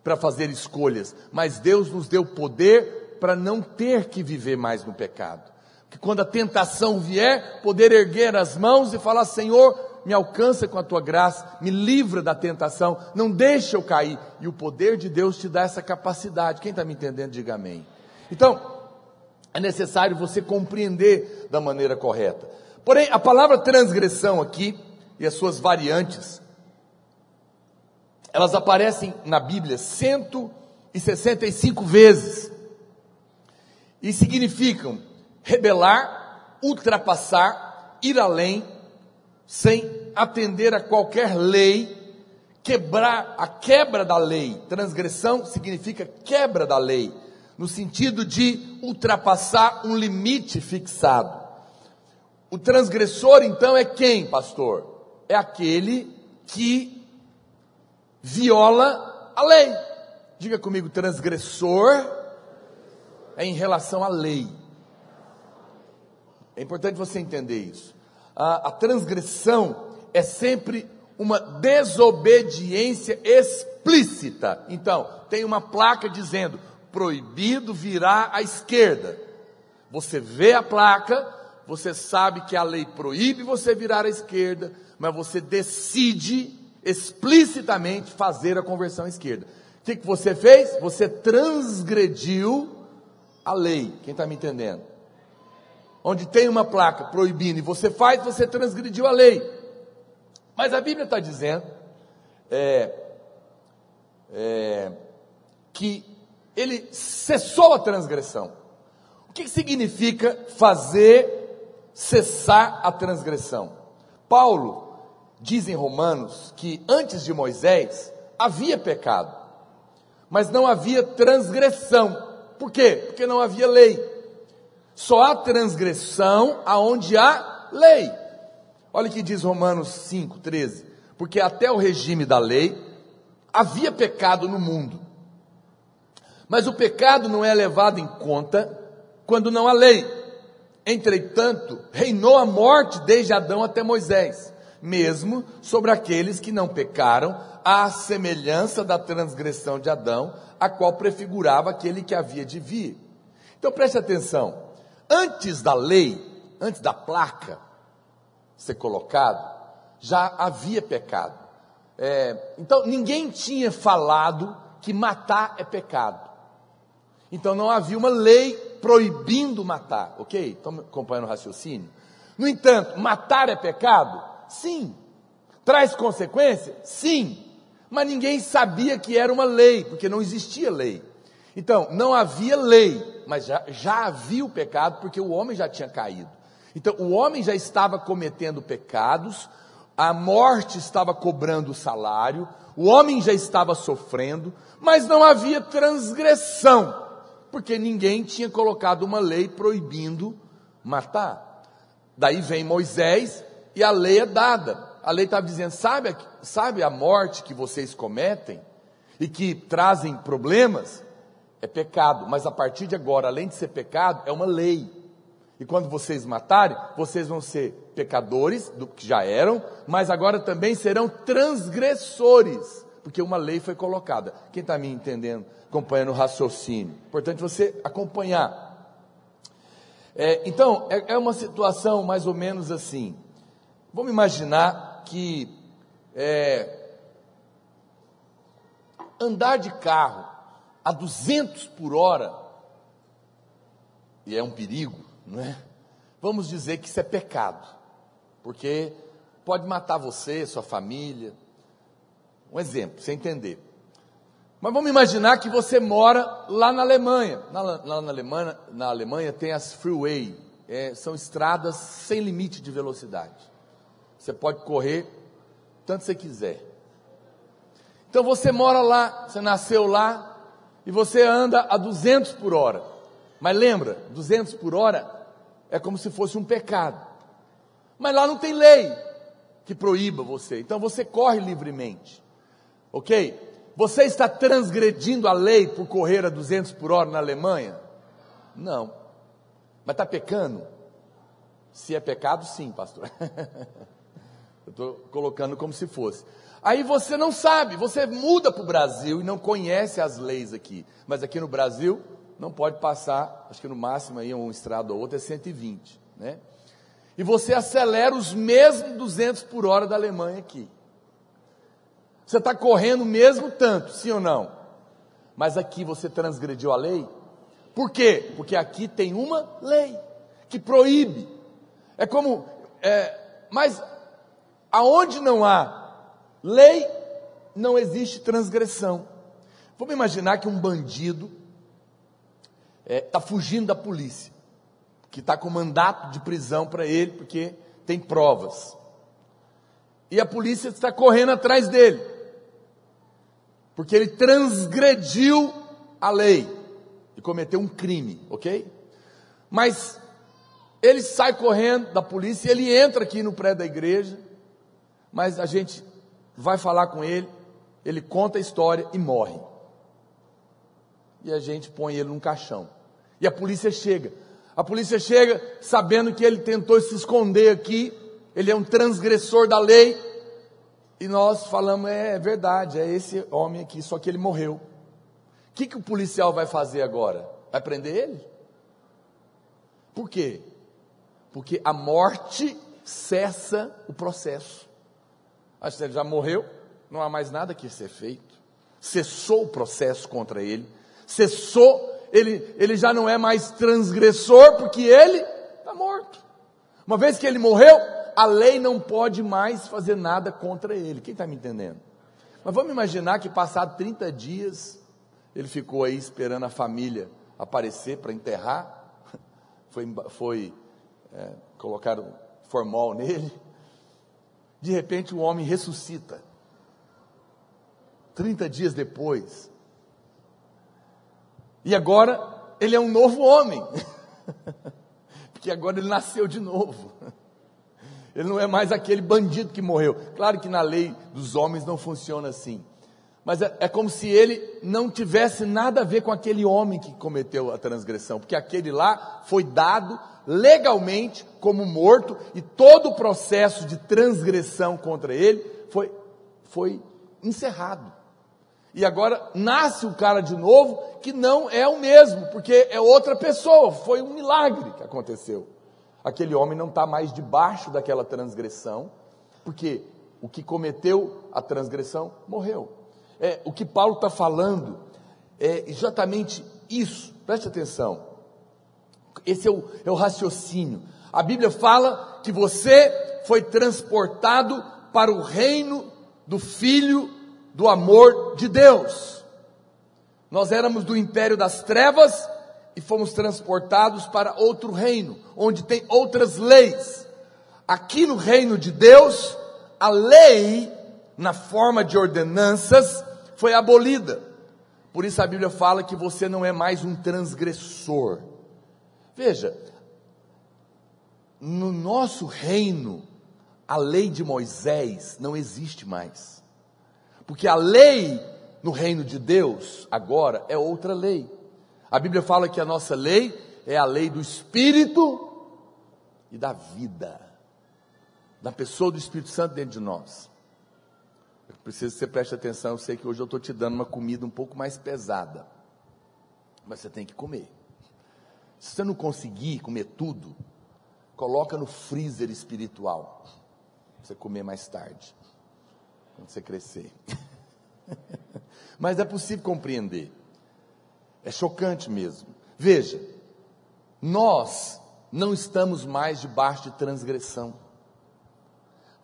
para fazer escolhas, mas Deus nos deu poder para não ter que viver mais no pecado. Que quando a tentação vier, poder erguer as mãos e falar: Senhor, me alcança com a tua graça, me livra da tentação, não deixa eu cair. E o poder de Deus te dá essa capacidade. Quem está me entendendo, diga amém. Então, é necessário você compreender da maneira correta. Porém, a palavra transgressão aqui e as suas variantes elas aparecem na Bíblia 165 vezes e significam rebelar, ultrapassar, ir além, sem atender a qualquer lei, quebrar a quebra da lei. Transgressão significa quebra da lei, no sentido de ultrapassar um limite fixado. O transgressor, então, é quem, pastor? É aquele que viola a lei. Diga comigo, transgressor é em relação à lei. É importante você entender isso. A, a transgressão é sempre uma desobediência explícita. Então, tem uma placa dizendo: proibido virar à esquerda. Você vê a placa, você sabe que a lei proíbe você virar à esquerda, mas você decide explicitamente fazer a conversão à esquerda. O que, que você fez? Você transgrediu a lei. Quem está me entendendo? Onde tem uma placa proibindo e você faz, você transgrediu a lei. Mas a Bíblia está dizendo é, é, que ele cessou a transgressão. O que, significa fazer cessar a transgressão? Paulo diz em Romanos que antes de Moisés havia pecado, mas não havia transgressão. Por quê? Porque não havia lei. Só há transgressão aonde há lei. Olha o que diz Romanos 5:13. Porque até o regime da lei havia pecado no mundo. Mas o pecado não é levado em conta quando não há lei. Entretanto, reinou a morte desde Adão até Moisés mesmo sobre aqueles que não pecaram, à semelhança da transgressão de Adão, a qual prefigurava aquele que havia de vir. Então preste atenção: antes da lei, antes da placa ser colocado, já havia pecado. É, então ninguém tinha falado que matar é pecado. Então não havia uma lei proibindo matar, ok? Estão acompanhando o raciocínio? No entanto, matar é pecado? Sim. Traz consequência? Sim. Mas ninguém sabia que era uma lei, porque não existia lei. Então, não havia lei, mas já, já havia o pecado, porque o homem já tinha caído. Então, o homem já estava cometendo pecados, a morte estava cobrando o salário, o homem já estava sofrendo, mas não havia transgressão, porque ninguém tinha colocado uma lei proibindo matar. Daí vem Moisés e a lei é dada. A lei estava dizendo: sabe, sabe a morte que vocês cometem e que trazem problemas? É pecado, mas a partir de agora, além de ser pecado, é uma lei. E quando vocês matarem, vocês vão ser pecadores, do que já eram, mas agora também serão transgressores, porque uma lei foi colocada. Quem está me entendendo, acompanhando o raciocínio? Importante você acompanhar. É, então, é, é uma situação mais ou menos assim. Vamos imaginar que é, andar de carro a 200 por hora, e é um perigo, não é? Vamos dizer que isso é pecado, porque pode matar você, sua família. Um exemplo, sem entender. Mas vamos imaginar que você mora lá na Alemanha. Na, lá na Alemanha, na Alemanha tem as freeway, é, são estradas sem limite de velocidade. Você pode correr tanto você quiser. Então você mora lá, você nasceu lá, e você anda a 200 por hora. Mas lembra, 200 por hora é como se fosse um pecado. Mas lá não tem lei que proíba você. Então você corre livremente. OK? Você está transgredindo a lei por correr a 200 por hora na Alemanha? Não. Mas está pecando? Se é pecado, sim, pastor. Eu estou colocando como se fosse. Aí você não sabe, você muda para o Brasil e não conhece as leis aqui. Mas aqui no Brasil não pode passar, acho que no máximo aí um estrado ou outro é 120, né? E você acelera os mesmos 200 por hora da Alemanha aqui. Você está correndo mesmo tanto, sim ou não? Mas aqui você transgrediu a lei. Por quê? Porque aqui tem uma lei que proíbe. É como, é, mas aonde não há Lei não existe transgressão. Vamos imaginar que um bandido está é, tá fugindo da polícia, que está com mandato de prisão para ele, porque tem provas. E a polícia está correndo atrás dele, porque ele transgrediu a lei e cometeu um crime, ok? Mas ele sai correndo da polícia, ele entra aqui no prédio da igreja, mas a gente vai falar com ele, ele conta a história e morre. E a gente põe ele num caixão. E a polícia chega. A polícia chega sabendo que ele tentou se esconder aqui, ele é um transgressor da lei. E nós falamos: é, é verdade, é esse homem aqui, só que ele morreu. O que, que o policial vai fazer agora? Vai prender ele? Por quê? Porque a morte cessa o processo. Acho que ele já morreu, não há mais nada que ser feito. Cessou o processo contra ele, cessou, ele, ele já não é mais transgressor, porque ele está morto. Uma vez que ele morreu, a lei não pode mais fazer nada contra ele. Quem está me entendendo? Mas vamos imaginar que passado 30 dias, ele ficou aí esperando a família aparecer para enterrar. Foi, foi é, colocaram formol nele de repente o homem ressuscita. 30 dias depois. E agora ele é um novo homem. Porque agora ele nasceu de novo. Ele não é mais aquele bandido que morreu. Claro que na lei dos homens não funciona assim. Mas é, é, como se ele não tivesse nada a ver com aquele homem que cometeu a transgressão, porque aquele lá foi dado legalmente como morto e todo o processo de transgressão contra ele foi, foi encerrado. E agora nasce o cara de novo que não é o mesmo, porque é outra pessoa, foi um milagre que aconteceu. Aquele homem não está mais debaixo daquela transgressão, porque o que cometeu a transgressão morreu. É, o que Paulo está falando é exatamente isso, preste atenção. Esse é o, é o raciocínio. A Bíblia fala que você foi transportado para o reino do Filho do amor de Deus. Nós éramos do império das trevas e fomos transportados para outro reino, onde tem outras leis. Aqui no reino de Deus, a lei, na forma de ordenanças, foi abolida. Por isso a Bíblia fala que você não é mais um transgressor. Veja, no nosso reino, a lei de Moisés não existe mais. Porque a lei no reino de Deus, agora, é outra lei. A Bíblia fala que a nossa lei é a lei do Espírito e da vida, da pessoa do Espírito Santo dentro de nós. Eu preciso que você preste atenção, eu sei que hoje eu estou te dando uma comida um pouco mais pesada, mas você tem que comer. Se você não conseguir comer tudo, coloca no freezer espiritual. Pra você comer mais tarde. Quando você crescer. Mas é possível compreender. É chocante mesmo. Veja, nós não estamos mais debaixo de transgressão.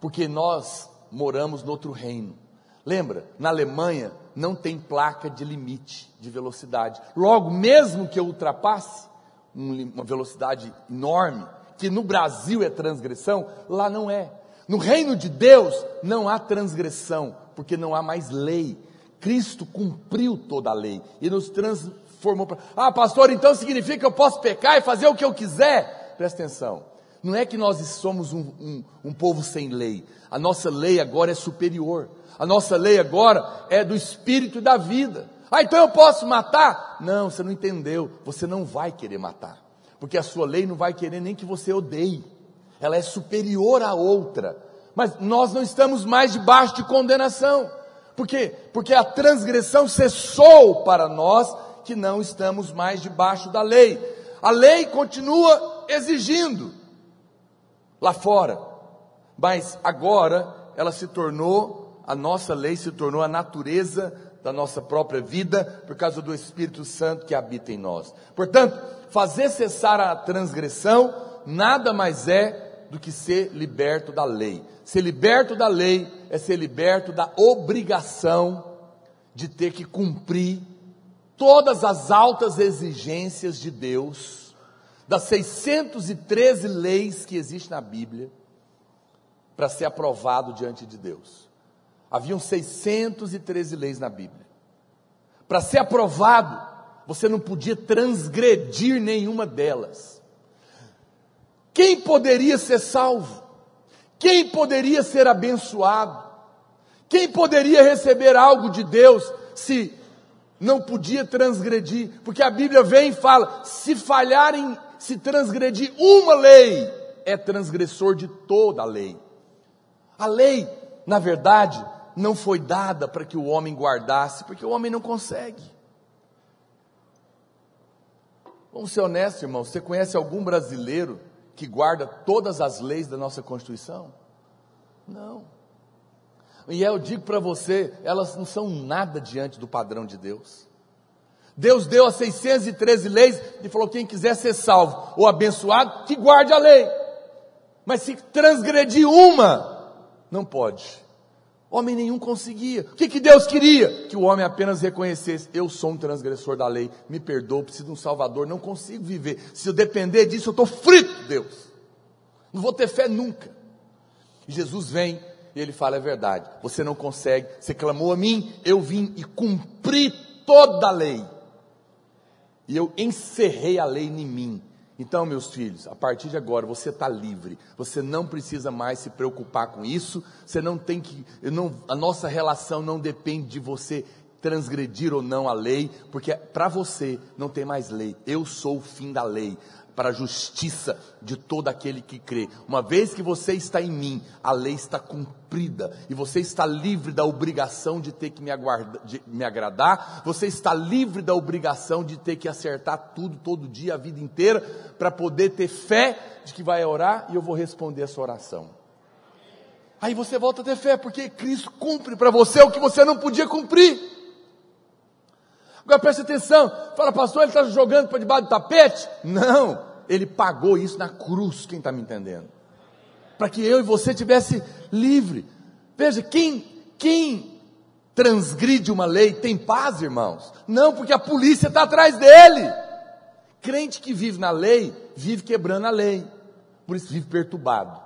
Porque nós moramos no outro reino. Lembra? Na Alemanha não tem placa de limite de velocidade. Logo, mesmo que eu ultrapasse, uma velocidade enorme, que no Brasil é transgressão, lá não é. No reino de Deus não há transgressão, porque não há mais lei. Cristo cumpriu toda a lei e nos transformou para. Ah, pastor, então significa que eu posso pecar e fazer o que eu quiser? Presta atenção. Não é que nós somos um, um, um povo sem lei. A nossa lei agora é superior. A nossa lei agora é do espírito e da vida. Ah, então eu posso matar? Não, você não entendeu. Você não vai querer matar. Porque a sua lei não vai querer nem que você odeie. Ela é superior à outra. Mas nós não estamos mais debaixo de condenação. Por quê? Porque a transgressão cessou para nós que não estamos mais debaixo da lei. A lei continua exigindo lá fora, mas agora ela se tornou, a nossa lei se tornou a natureza da nossa própria vida por causa do Espírito Santo que habita em nós. Portanto, fazer cessar a transgressão nada mais é do que ser liberto da lei. Ser liberto da lei é ser liberto da obrigação de ter que cumprir todas as altas exigências de Deus, das 613 leis que existem na Bíblia, para ser aprovado diante de Deus. Haviam 613 leis na Bíblia. Para ser aprovado, você não podia transgredir nenhuma delas. Quem poderia ser salvo? Quem poderia ser abençoado? Quem poderia receber algo de Deus se não podia transgredir? Porque a Bíblia vem e fala: se falharem, se transgredir uma lei, é transgressor de toda a lei. A lei, na verdade, não foi dada para que o homem guardasse, porque o homem não consegue. Vamos ser honestos, irmão. Você conhece algum brasileiro que guarda todas as leis da nossa Constituição? Não. E eu digo para você, elas não são nada diante do padrão de Deus. Deus deu as 613 leis e falou: quem quiser ser salvo ou abençoado, que guarde a lei. Mas se transgredir uma, não pode. Homem nenhum conseguia. O que, que Deus queria? Que o homem apenas reconhecesse: eu sou um transgressor da lei, me perdoa, preciso de um Salvador, não consigo viver. Se eu depender disso, eu estou frito, Deus. Não vou ter fé nunca. Jesus vem e ele fala: é verdade, você não consegue, você clamou a mim, eu vim e cumpri toda a lei. E eu encerrei a lei em mim. Então, meus filhos, a partir de agora você está livre. Você não precisa mais se preocupar com isso. Você não tem que. Não, a nossa relação não depende de você transgredir ou não a lei, porque para você não tem mais lei. Eu sou o fim da lei para a justiça de todo aquele que crê. Uma vez que você está em mim, a lei está cumprida e você está livre da obrigação de ter que me, aguarda, de me agradar, você está livre da obrigação de ter que acertar tudo todo dia, a vida inteira, para poder ter fé de que vai orar e eu vou responder essa oração. Aí você volta a ter fé, porque Cristo cumpre para você o que você não podia cumprir. Agora preste atenção, fala, pastor, ele está jogando para debaixo do tapete? Não, ele pagou isso na cruz, quem está me entendendo? Para que eu e você tivesse livre. Veja, quem, quem transgride uma lei tem paz, irmãos? Não, porque a polícia está atrás dele. Crente que vive na lei, vive quebrando a lei, por isso vive perturbado.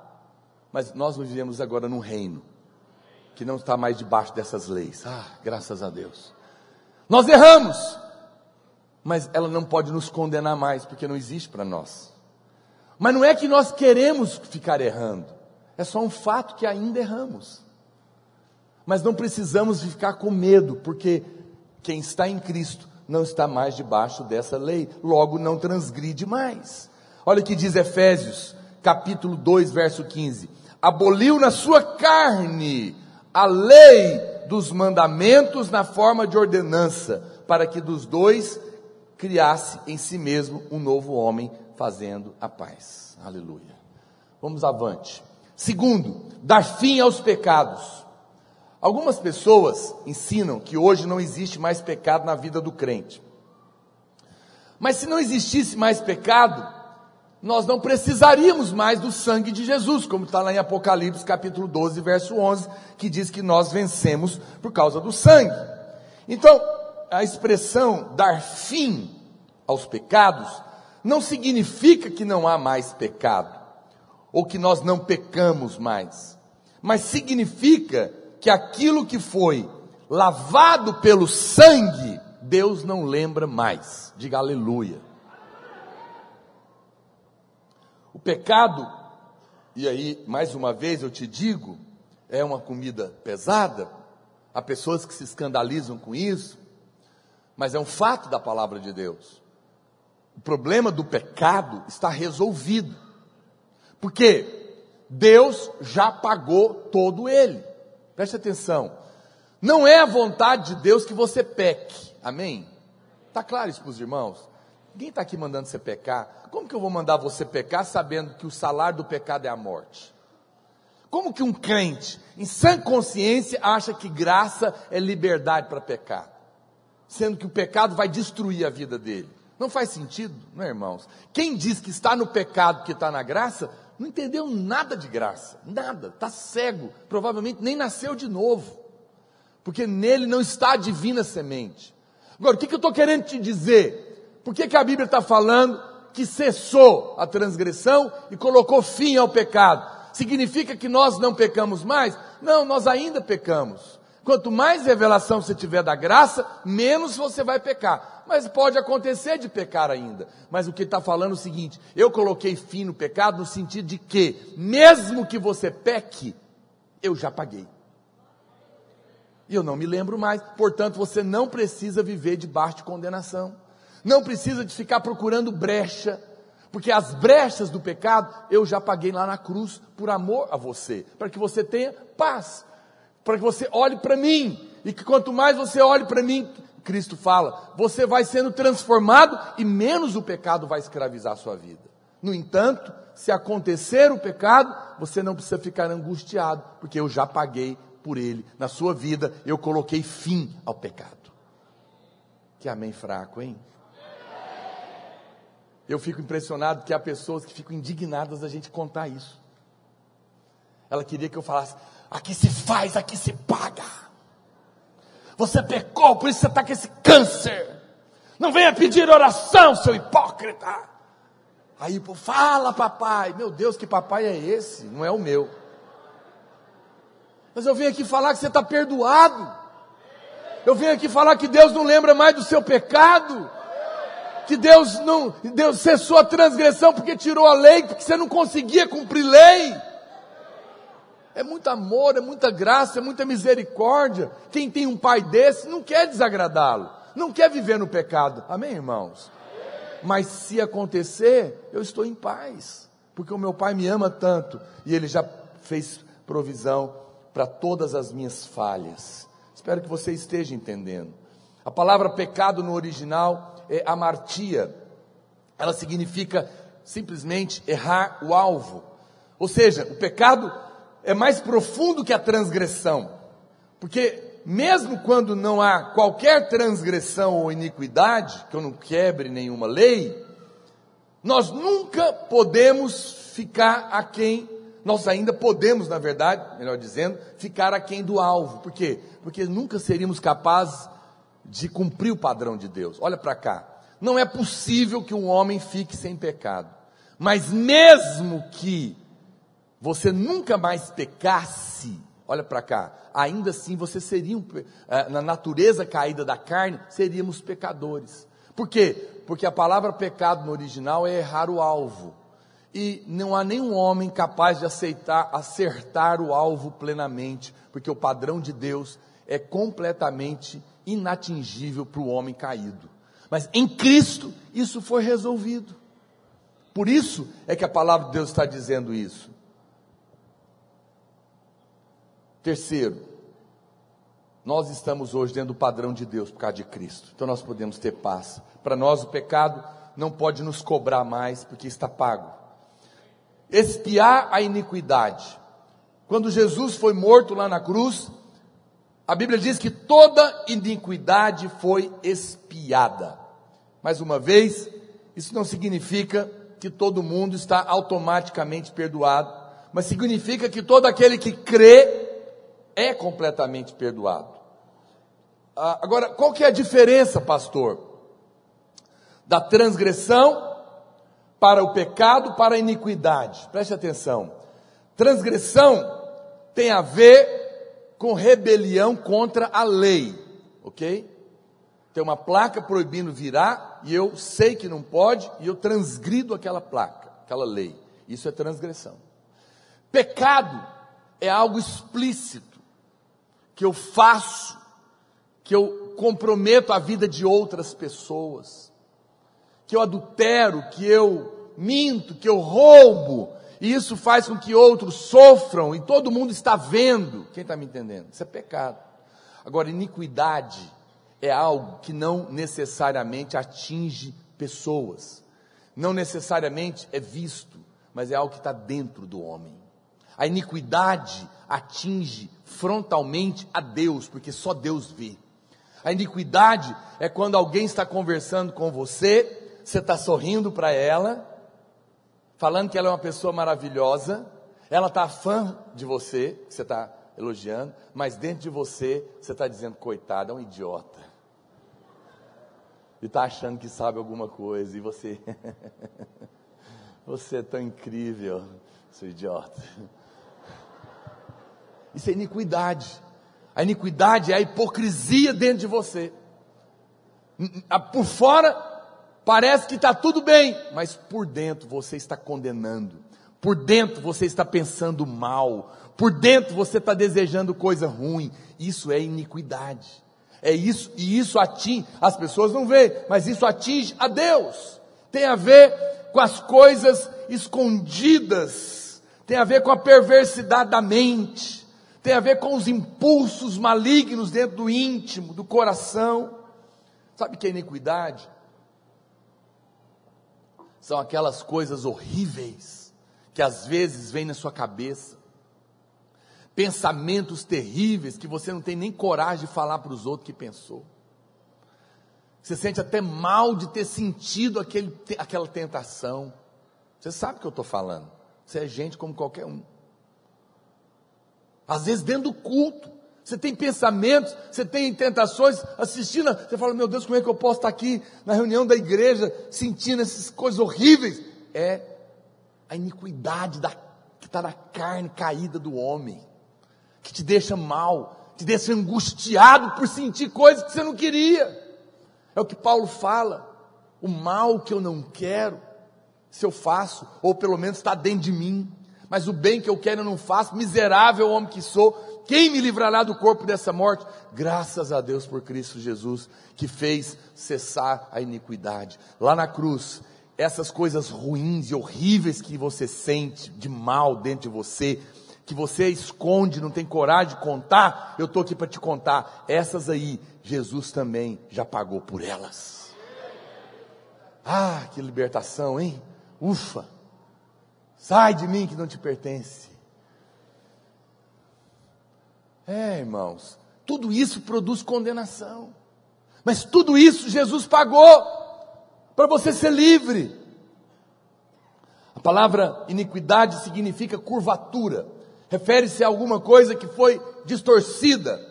Mas nós vivemos agora num reino que não está mais debaixo dessas leis. Ah, graças a Deus. Nós erramos, mas ela não pode nos condenar mais, porque não existe para nós. Mas não é que nós queremos ficar errando, é só um fato que ainda erramos. Mas não precisamos ficar com medo, porque quem está em Cristo não está mais debaixo dessa lei, logo não transgride mais. Olha o que diz Efésios, capítulo 2, verso 15: aboliu na sua carne a lei dos mandamentos na forma de ordenança, para que dos dois criasse em si mesmo um novo homem, fazendo a paz. Aleluia. Vamos avante. Segundo, dar fim aos pecados. Algumas pessoas ensinam que hoje não existe mais pecado na vida do crente. Mas se não existisse mais pecado, nós não precisaríamos mais do sangue de Jesus, como está lá em Apocalipse capítulo 12, verso 11, que diz que nós vencemos por causa do sangue. Então, a expressão dar fim aos pecados não significa que não há mais pecado, ou que nós não pecamos mais, mas significa que aquilo que foi lavado pelo sangue, Deus não lembra mais. Diga aleluia. O pecado, e aí mais uma vez eu te digo, é uma comida pesada. Há pessoas que se escandalizam com isso, mas é um fato da palavra de Deus. O problema do pecado está resolvido. Porque Deus já pagou todo ele. Preste atenção. Não é a vontade de Deus que você peque. Amém? Está claro isso para os irmãos? Ninguém está aqui mandando você pecar. Como que eu vou mandar você pecar sabendo que o salário do pecado é a morte? Como que um crente, em sã consciência, acha que graça é liberdade para pecar? Sendo que o pecado vai destruir a vida dele. Não faz sentido, não é, irmãos? Quem diz que está no pecado que está na graça, não entendeu nada de graça, nada, está cego, provavelmente nem nasceu de novo, porque nele não está a divina semente. Agora, o que, que eu estou querendo te dizer? Por que, que a Bíblia está falando que cessou a transgressão e colocou fim ao pecado? Significa que nós não pecamos mais? Não, nós ainda pecamos. Quanto mais revelação você tiver da graça, menos você vai pecar. Mas pode acontecer de pecar ainda. Mas o que está falando é o seguinte: eu coloquei fim no pecado no sentido de que, mesmo que você peque, eu já paguei. E eu não me lembro mais. Portanto, você não precisa viver debaixo de condenação. Não precisa de ficar procurando brecha. Porque as brechas do pecado eu já paguei lá na cruz por amor a você, para que você tenha paz para que você olhe para mim, e que quanto mais você olhe para mim, Cristo fala, você vai sendo transformado e menos o pecado vai escravizar a sua vida. No entanto, se acontecer o pecado, você não precisa ficar angustiado, porque eu já paguei por ele na sua vida, eu coloquei fim ao pecado. Que amém fraco, hein? Eu fico impressionado que há pessoas que ficam indignadas da gente contar isso. Ela queria que eu falasse: Aqui se faz, aqui se paga. Você pecou, por isso você está com esse câncer. Não venha pedir oração, seu hipócrita. Aí, fala, papai. Meu Deus, que papai é esse? Não é o meu. Mas eu venho aqui falar que você está perdoado. Eu venho aqui falar que Deus não lembra mais do seu pecado. Que Deus não, Deus cessou a transgressão porque tirou a lei, porque você não conseguia cumprir lei. É muito amor, é muita graça, é muita misericórdia. Quem tem um pai desse não quer desagradá-lo, não quer viver no pecado. Amém, irmãos? Mas se acontecer, eu estou em paz, porque o meu pai me ama tanto e ele já fez provisão para todas as minhas falhas. Espero que você esteja entendendo. A palavra pecado no original é amartia. Ela significa simplesmente errar o alvo. Ou seja, o pecado é mais profundo que a transgressão. Porque mesmo quando não há qualquer transgressão ou iniquidade, que eu não quebre nenhuma lei, nós nunca podemos ficar aquém, nós ainda podemos, na verdade, melhor dizendo, ficar aquém do alvo. Por quê? Porque nunca seríamos capazes de cumprir o padrão de Deus. Olha para cá. Não é possível que um homem fique sem pecado. Mas mesmo que você nunca mais pecasse, olha para cá, ainda assim você seria, um, eh, na natureza caída da carne, seríamos pecadores. Por quê? Porque a palavra pecado no original é errar o alvo. E não há nenhum homem capaz de aceitar, acertar o alvo plenamente, porque o padrão de Deus é completamente inatingível para o homem caído. Mas em Cristo isso foi resolvido. Por isso é que a palavra de Deus está dizendo isso. Terceiro, nós estamos hoje dentro do padrão de Deus por causa de Cristo. Então nós podemos ter paz. Para nós o pecado não pode nos cobrar mais porque está pago. Espiar a iniquidade. Quando Jesus foi morto lá na cruz, a Bíblia diz que toda iniquidade foi espiada. Mais uma vez, isso não significa que todo mundo está automaticamente perdoado, mas significa que todo aquele que crê é completamente perdoado. Ah, agora, qual que é a diferença, pastor? Da transgressão para o pecado, para a iniquidade. Preste atenção. Transgressão tem a ver com rebelião contra a lei, ok? Tem uma placa proibindo virar e eu sei que não pode e eu transgrido aquela placa, aquela lei. Isso é transgressão. Pecado é algo explícito que eu faço, que eu comprometo a vida de outras pessoas, que eu adultero, que eu minto, que eu roubo, e isso faz com que outros sofram, e todo mundo está vendo. Quem está me entendendo? Isso é pecado. Agora, iniquidade é algo que não necessariamente atinge pessoas, não necessariamente é visto, mas é algo que está dentro do homem. A iniquidade atinge frontalmente a Deus, porque só Deus vê. A iniquidade é quando alguém está conversando com você, você está sorrindo para ela, falando que ela é uma pessoa maravilhosa, ela está fã de você, você está elogiando, mas dentro de você, você está dizendo, coitado, é um idiota. E está achando que sabe alguma coisa, e você, você é tão incrível, seu idiota. Isso é iniquidade. A iniquidade é a hipocrisia dentro de você. Por fora, Parece que está tudo bem, mas por dentro você está condenando, por dentro você está pensando mal, por dentro você está desejando coisa ruim. Isso é iniquidade. É isso, e isso atinge, as pessoas não veem, mas isso atinge a Deus. Tem a ver com as coisas escondidas, tem a ver com a perversidade da mente, tem a ver com os impulsos malignos dentro do íntimo, do coração. Sabe que é iniquidade? são aquelas coisas horríveis que às vezes vêm na sua cabeça, pensamentos terríveis que você não tem nem coragem de falar para os outros que pensou. Você sente até mal de ter sentido aquele, aquela tentação. Você sabe o que eu estou falando. Você é gente como qualquer um. Às vezes dentro do culto, você tem pensamentos, você tem tentações, assistindo, você fala, meu Deus, como é que eu posso estar aqui na reunião da igreja, sentindo essas coisas horríveis? É a iniquidade da, que está na carne caída do homem, que te deixa mal, te deixa angustiado por sentir coisas que você não queria. É o que Paulo fala, o mal que eu não quero, se eu faço, ou pelo menos está dentro de mim, mas o bem que eu quero eu não faço, miserável homem que sou, quem me livrará do corpo dessa morte? Graças a Deus por Cristo Jesus, que fez cessar a iniquidade. Lá na cruz, essas coisas ruins e horríveis que você sente de mal dentro de você, que você esconde, não tem coragem de contar, eu estou aqui para te contar. Essas aí, Jesus também já pagou por elas. Ah, que libertação, hein? Ufa! Sai de mim que não te pertence. É, irmãos, tudo isso produz condenação. Mas tudo isso Jesus pagou para você ser livre. A palavra iniquidade significa curvatura, refere-se a alguma coisa que foi distorcida.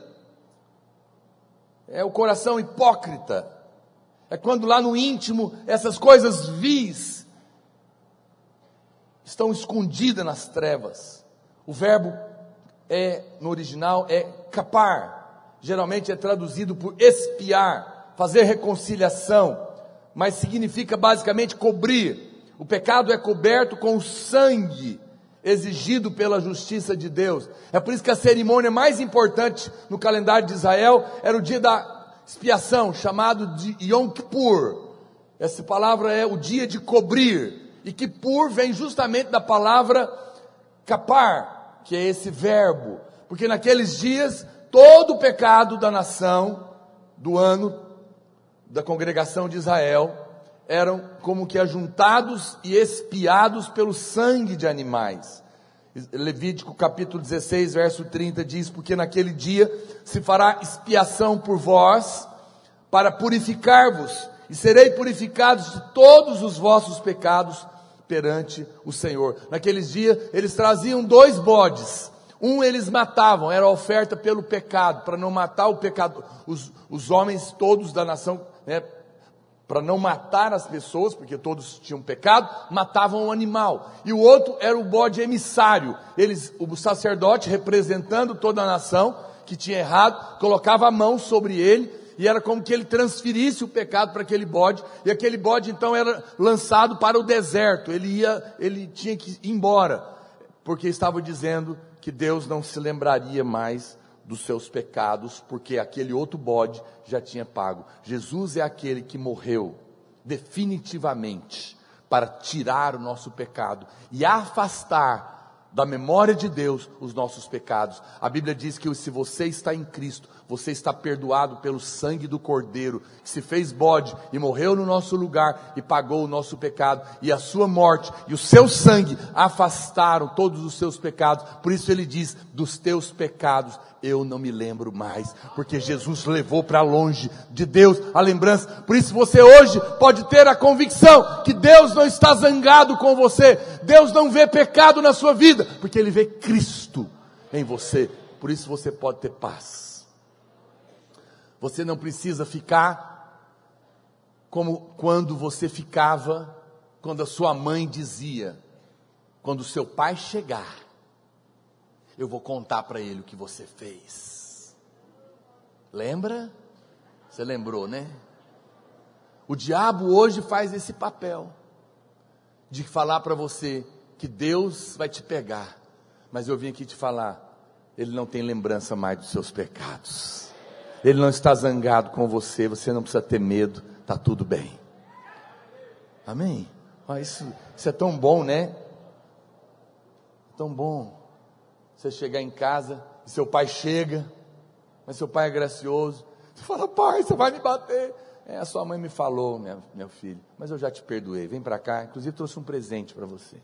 É o coração hipócrita. É quando lá no íntimo essas coisas vis estão escondidas nas trevas. O verbo é, no original, é capar. Geralmente é traduzido por espiar, fazer reconciliação, mas significa basicamente cobrir. O pecado é coberto com o sangue exigido pela justiça de Deus. É por isso que a cerimônia mais importante no calendário de Israel era o dia da expiação, chamado de Yom Kippur. Essa palavra é o dia de cobrir. E Kippur vem justamente da palavra capar, que é esse verbo, porque naqueles dias todo o pecado da nação, do ano, da congregação de Israel, eram como que ajuntados e espiados pelo sangue de animais. Levítico capítulo 16, verso 30 diz: Porque naquele dia se fará expiação por vós, para purificar-vos, e serei purificados de todos os vossos pecados, perante o Senhor. Naqueles dias, eles traziam dois bodes. Um eles matavam, era oferta pelo pecado, para não matar o pecado, os, os homens todos da nação, né, para não matar as pessoas, porque todos tinham pecado, matavam um animal. E o outro era o bode emissário. Eles, o sacerdote representando toda a nação, que tinha errado, colocava a mão sobre ele, e era como que ele transferisse o pecado para aquele bode, e aquele bode então era lançado para o deserto, ele ia, ele tinha que ir embora, porque estava dizendo que Deus não se lembraria mais dos seus pecados, porque aquele outro bode já tinha pago. Jesus é aquele que morreu definitivamente para tirar o nosso pecado e afastar da memória de Deus os nossos pecados. A Bíblia diz que se você está em Cristo, você está perdoado pelo sangue do Cordeiro, que se fez bode e morreu no nosso lugar e pagou o nosso pecado, e a sua morte e o seu sangue afastaram todos os seus pecados. Por isso ele diz: dos teus pecados eu não me lembro mais, porque Jesus levou para longe de Deus a lembrança. Por isso você hoje pode ter a convicção que Deus não está zangado com você, Deus não vê pecado na sua vida, porque Ele vê Cristo em você. Por isso você pode ter paz. Você não precisa ficar como quando você ficava, quando a sua mãe dizia, quando seu pai chegar eu vou contar para ele o que você fez. Lembra? Você lembrou, né? O diabo hoje faz esse papel de falar para você que Deus vai te pegar, mas eu vim aqui te falar, ele não tem lembrança mais dos seus pecados. Ele não está zangado com você, você não precisa ter medo, está tudo bem. Amém? Ah, isso, isso é tão bom, né? Tão bom. Você chegar em casa e seu pai chega, mas seu pai é gracioso. Você fala, pai, você vai me bater. É, a sua mãe me falou, minha, meu filho, mas eu já te perdoei. Vem para cá, inclusive trouxe um presente para você.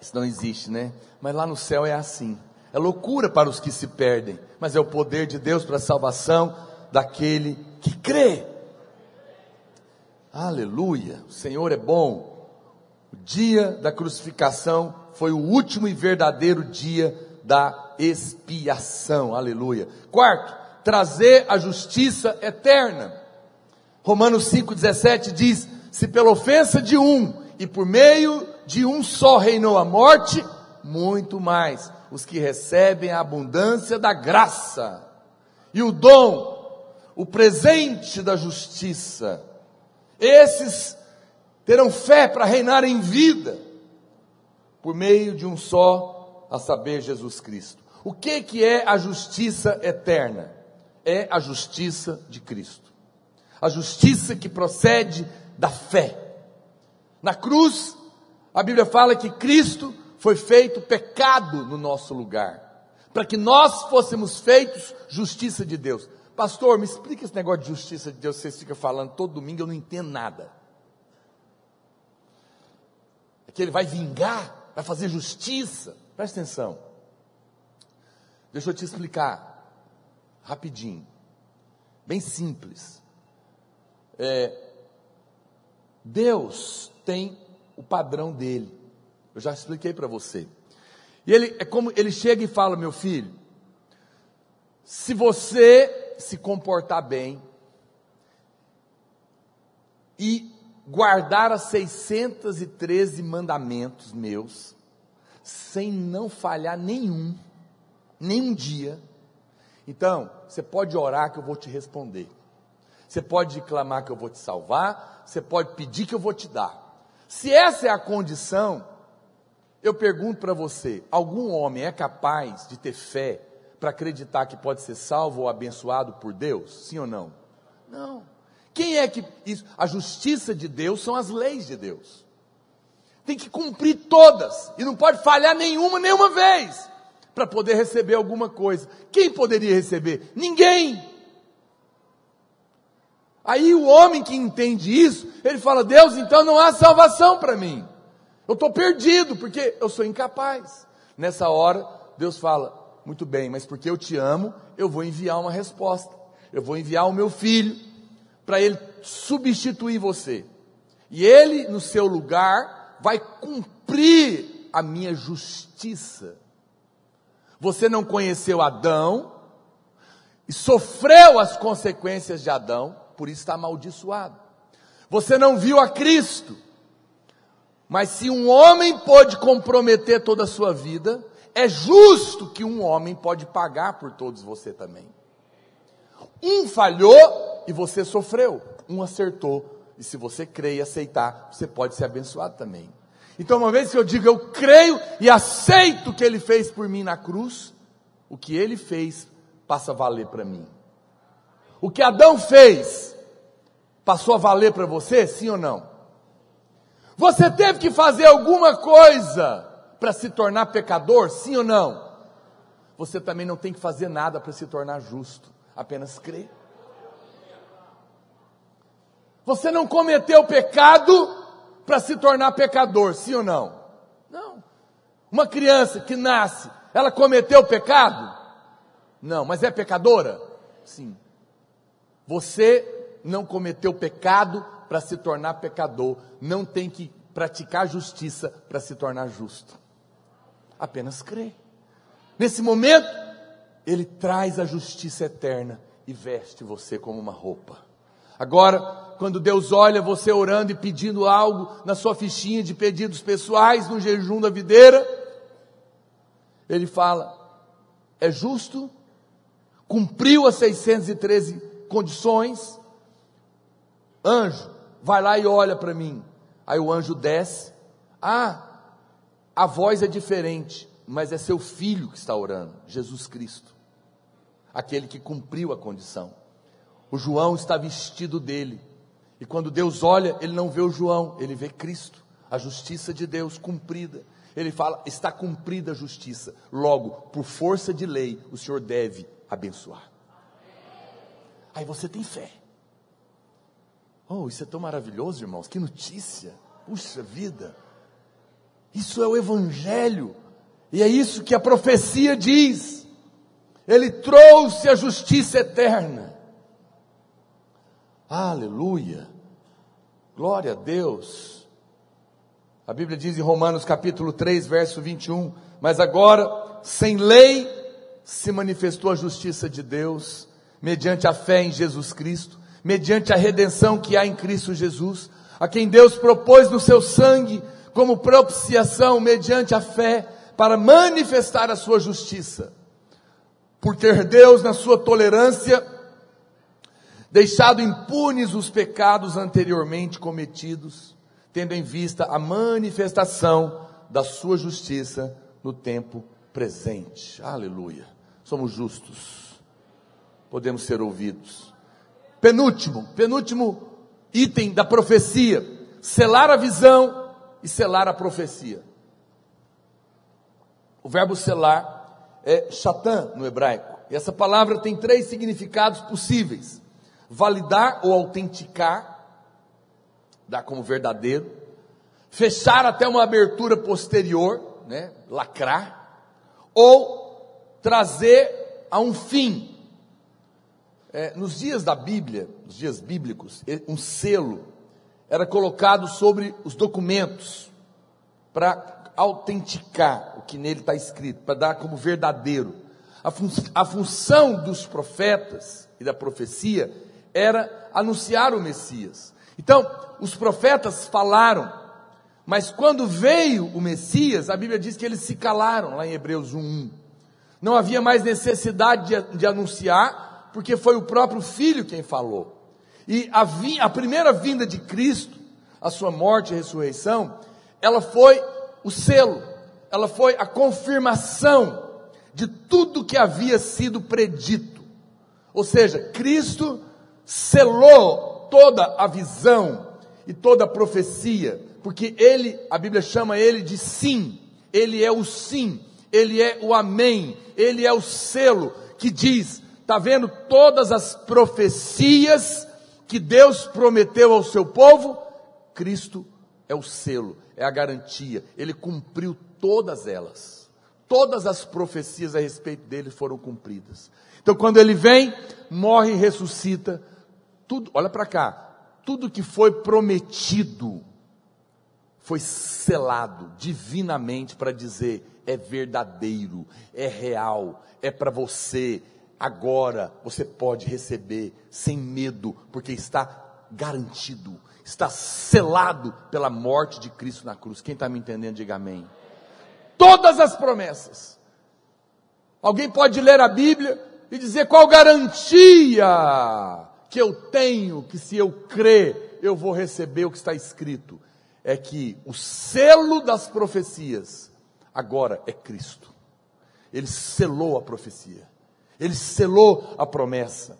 Isso não existe, né? Mas lá no céu é assim. É loucura para os que se perdem, mas é o poder de Deus para a salvação daquele que crê. Aleluia! O Senhor é bom. O dia da crucificação foi o último e verdadeiro dia da expiação. Aleluia. Quarto, trazer a justiça eterna. Romanos 5,17 diz: Se pela ofensa de um e por meio de um só reinou a morte, muito mais os que recebem a abundância da graça e o dom, o presente da justiça. Esses terão fé para reinar em vida por meio de um só, a saber, Jesus Cristo. O que, que é a justiça eterna? É a justiça de Cristo. A justiça que procede da fé. Na cruz, a Bíblia fala que Cristo foi feito pecado no nosso lugar, para que nós fôssemos feitos justiça de Deus. Pastor, me explica esse negócio de justiça de Deus, vocês ficam falando todo domingo, eu não entendo nada. É que ele vai vingar vai fazer justiça. Presta atenção. Deixa eu te explicar rapidinho, bem simples. É, Deus tem o padrão dele. Eu já expliquei para você. E ele é como ele chega e fala, meu filho, se você se comportar bem e guardar as 613 mandamentos meus, sem não falhar nenhum, nenhum dia. Então, você pode orar que eu vou te responder. Você pode clamar que eu vou te salvar, você pode pedir que eu vou te dar. Se essa é a condição, eu pergunto para você: algum homem é capaz de ter fé para acreditar que pode ser salvo ou abençoado por Deus? Sim ou não? Não. Quem é que isso? A justiça de Deus são as leis de Deus. Tem que cumprir todas e não pode falhar nenhuma, nenhuma vez para poder receber alguma coisa. Quem poderia receber? Ninguém. Aí o homem que entende isso, ele fala: Deus, então não há salvação para mim. Eu estou perdido porque eu sou incapaz. Nessa hora, Deus fala: Muito bem, mas porque eu te amo, eu vou enviar uma resposta. Eu vou enviar o meu filho para ele substituir você. E ele, no seu lugar, vai cumprir a minha justiça. Você não conheceu Adão e sofreu as consequências de Adão, por isso está amaldiçoado. Você não viu a Cristo. Mas se um homem pode comprometer toda a sua vida, é justo que um homem pode pagar por todos você também. Um falhou e você sofreu, um acertou. E se você crer e aceitar, você pode ser abençoado também. Então, uma vez que eu digo eu creio e aceito o que ele fez por mim na cruz, o que ele fez passa a valer para mim. O que Adão fez passou a valer para você, sim ou não? Você teve que fazer alguma coisa para se tornar pecador, sim ou não? Você também não tem que fazer nada para se tornar justo, apenas crer. Você não cometeu pecado para se tornar pecador, sim ou não? Não. Uma criança que nasce, ela cometeu pecado? Não, mas é pecadora? Sim. Você não cometeu pecado para se tornar pecador, não tem que praticar justiça para se tornar justo. Apenas crê. Nesse momento, ele traz a justiça eterna e veste você como uma roupa. Agora, quando Deus olha você orando e pedindo algo na sua fichinha de pedidos pessoais, no jejum da videira, Ele fala: é justo, cumpriu as 613 condições, anjo, vai lá e olha para mim. Aí o anjo desce, ah, a voz é diferente, mas é seu filho que está orando, Jesus Cristo, aquele que cumpriu a condição. O João está vestido dele. E quando Deus olha, ele não vê o João, ele vê Cristo, a justiça de Deus cumprida. Ele fala: está cumprida a justiça. Logo, por força de lei, o Senhor deve abençoar. Aí você tem fé. Oh, isso é tão maravilhoso, irmãos. Que notícia. Puxa vida. Isso é o Evangelho. E é isso que a profecia diz. Ele trouxe a justiça eterna. Aleluia. Glória a Deus. A Bíblia diz em Romanos capítulo 3, verso 21, mas agora, sem lei, se manifestou a justiça de Deus, mediante a fé em Jesus Cristo, mediante a redenção que há em Cristo Jesus, a quem Deus propôs no seu sangue como propiciação mediante a fé para manifestar a sua justiça. Por ter Deus na sua tolerância deixado impunes os pecados anteriormente cometidos, tendo em vista a manifestação da sua justiça no tempo presente. Aleluia. Somos justos. Podemos ser ouvidos. Penúltimo, penúltimo item da profecia: selar a visão e selar a profecia. O verbo selar é chatan no hebraico. E essa palavra tem três significados possíveis validar ou autenticar, dar como verdadeiro, fechar até uma abertura posterior, né, lacrar, ou trazer a um fim. É, nos dias da Bíblia, nos dias bíblicos, um selo era colocado sobre os documentos para autenticar o que nele está escrito, para dar como verdadeiro. A, fun a função dos profetas e da profecia era anunciar o Messias. Então, os profetas falaram, mas quando veio o Messias, a Bíblia diz que eles se calaram, lá em Hebreus 1:1. Não havia mais necessidade de, de, anunciar, porque foi o próprio Filho quem falou. E a, vi, a primeira vinda de Cristo, a sua morte e ressurreição, ela foi o selo, ela foi a confirmação de tudo que havia sido predito. Ou seja, Cristo selou toda a visão e toda a profecia, porque ele, a Bíblia chama ele de sim, ele é o sim, ele é o amém, ele é o selo que diz, está vendo todas as profecias que Deus prometeu ao seu povo? Cristo é o selo, é a garantia, ele cumpriu todas elas. Todas as profecias a respeito dele foram cumpridas. Então, quando ele vem, morre e ressuscita, tudo, olha para cá, tudo que foi prometido foi selado divinamente para dizer é verdadeiro, é real, é para você. Agora você pode receber sem medo, porque está garantido, está selado pela morte de Cristo na cruz. Quem está me entendendo, diga amém. Todas as promessas Alguém pode ler a Bíblia e dizer qual garantia que eu tenho que se eu crer, eu vou receber o que está escrito. É que o selo das profecias agora é Cristo. Ele selou a profecia. Ele selou a promessa.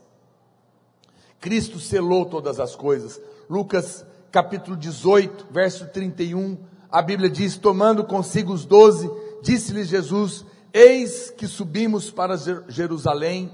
Cristo selou todas as coisas. Lucas capítulo 18, verso 31, a Bíblia diz: Tomando consigo os doze, disse-lhes Jesus: Eis que subimos para Jerusalém,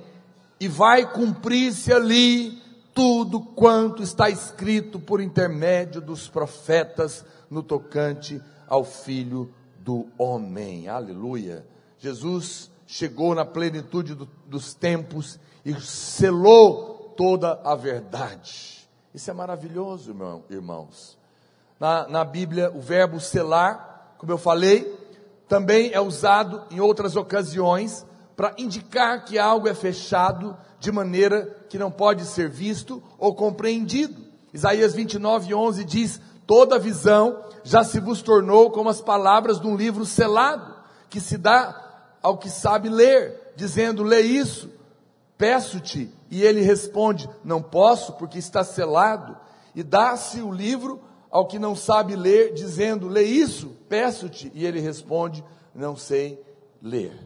e vai cumprir-se ali tudo quanto está escrito por intermédio dos profetas no tocante ao Filho do Homem. Aleluia. Jesus chegou na plenitude do, dos tempos e selou toda a verdade. Isso é maravilhoso, irmão, irmãos. Na, na Bíblia, o verbo selar, como eu falei, também é usado em outras ocasiões para indicar que algo é fechado de maneira que não pode ser visto ou compreendido. Isaías 29, 11 diz: Toda visão já se vos tornou como as palavras de um livro selado, que se dá ao que sabe ler, dizendo: Lê isso, peço-te. E ele responde: Não posso, porque está selado. E dá-se o livro ao que não sabe ler, dizendo: Lê isso, peço-te. E ele responde: Não sei ler.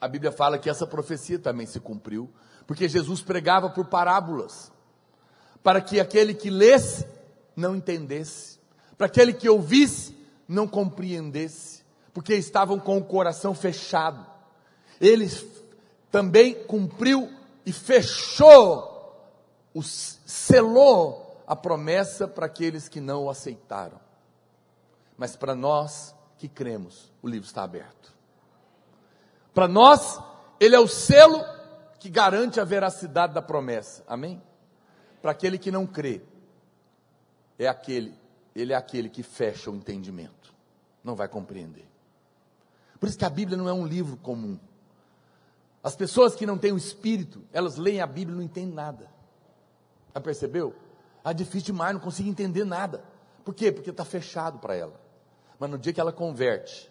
A Bíblia fala que essa profecia também se cumpriu, porque Jesus pregava por parábolas, para que aquele que lesse não entendesse, para aquele que ouvisse não compreendesse, porque estavam com o coração fechado. Ele também cumpriu e fechou, selou a promessa para aqueles que não o aceitaram. Mas para nós que cremos, o livro está aberto. Para nós, ele é o selo que garante a veracidade da promessa. Amém? Para aquele que não crê, é aquele, ele é aquele que fecha o entendimento. Não vai compreender. Por isso que a Bíblia não é um livro comum. As pessoas que não têm o espírito, elas leem a Bíblia e não entendem nada. Já percebeu? Ah, difícil demais, não consigo entender nada. Por quê? Porque está fechado para ela. Mas no dia que ela converte,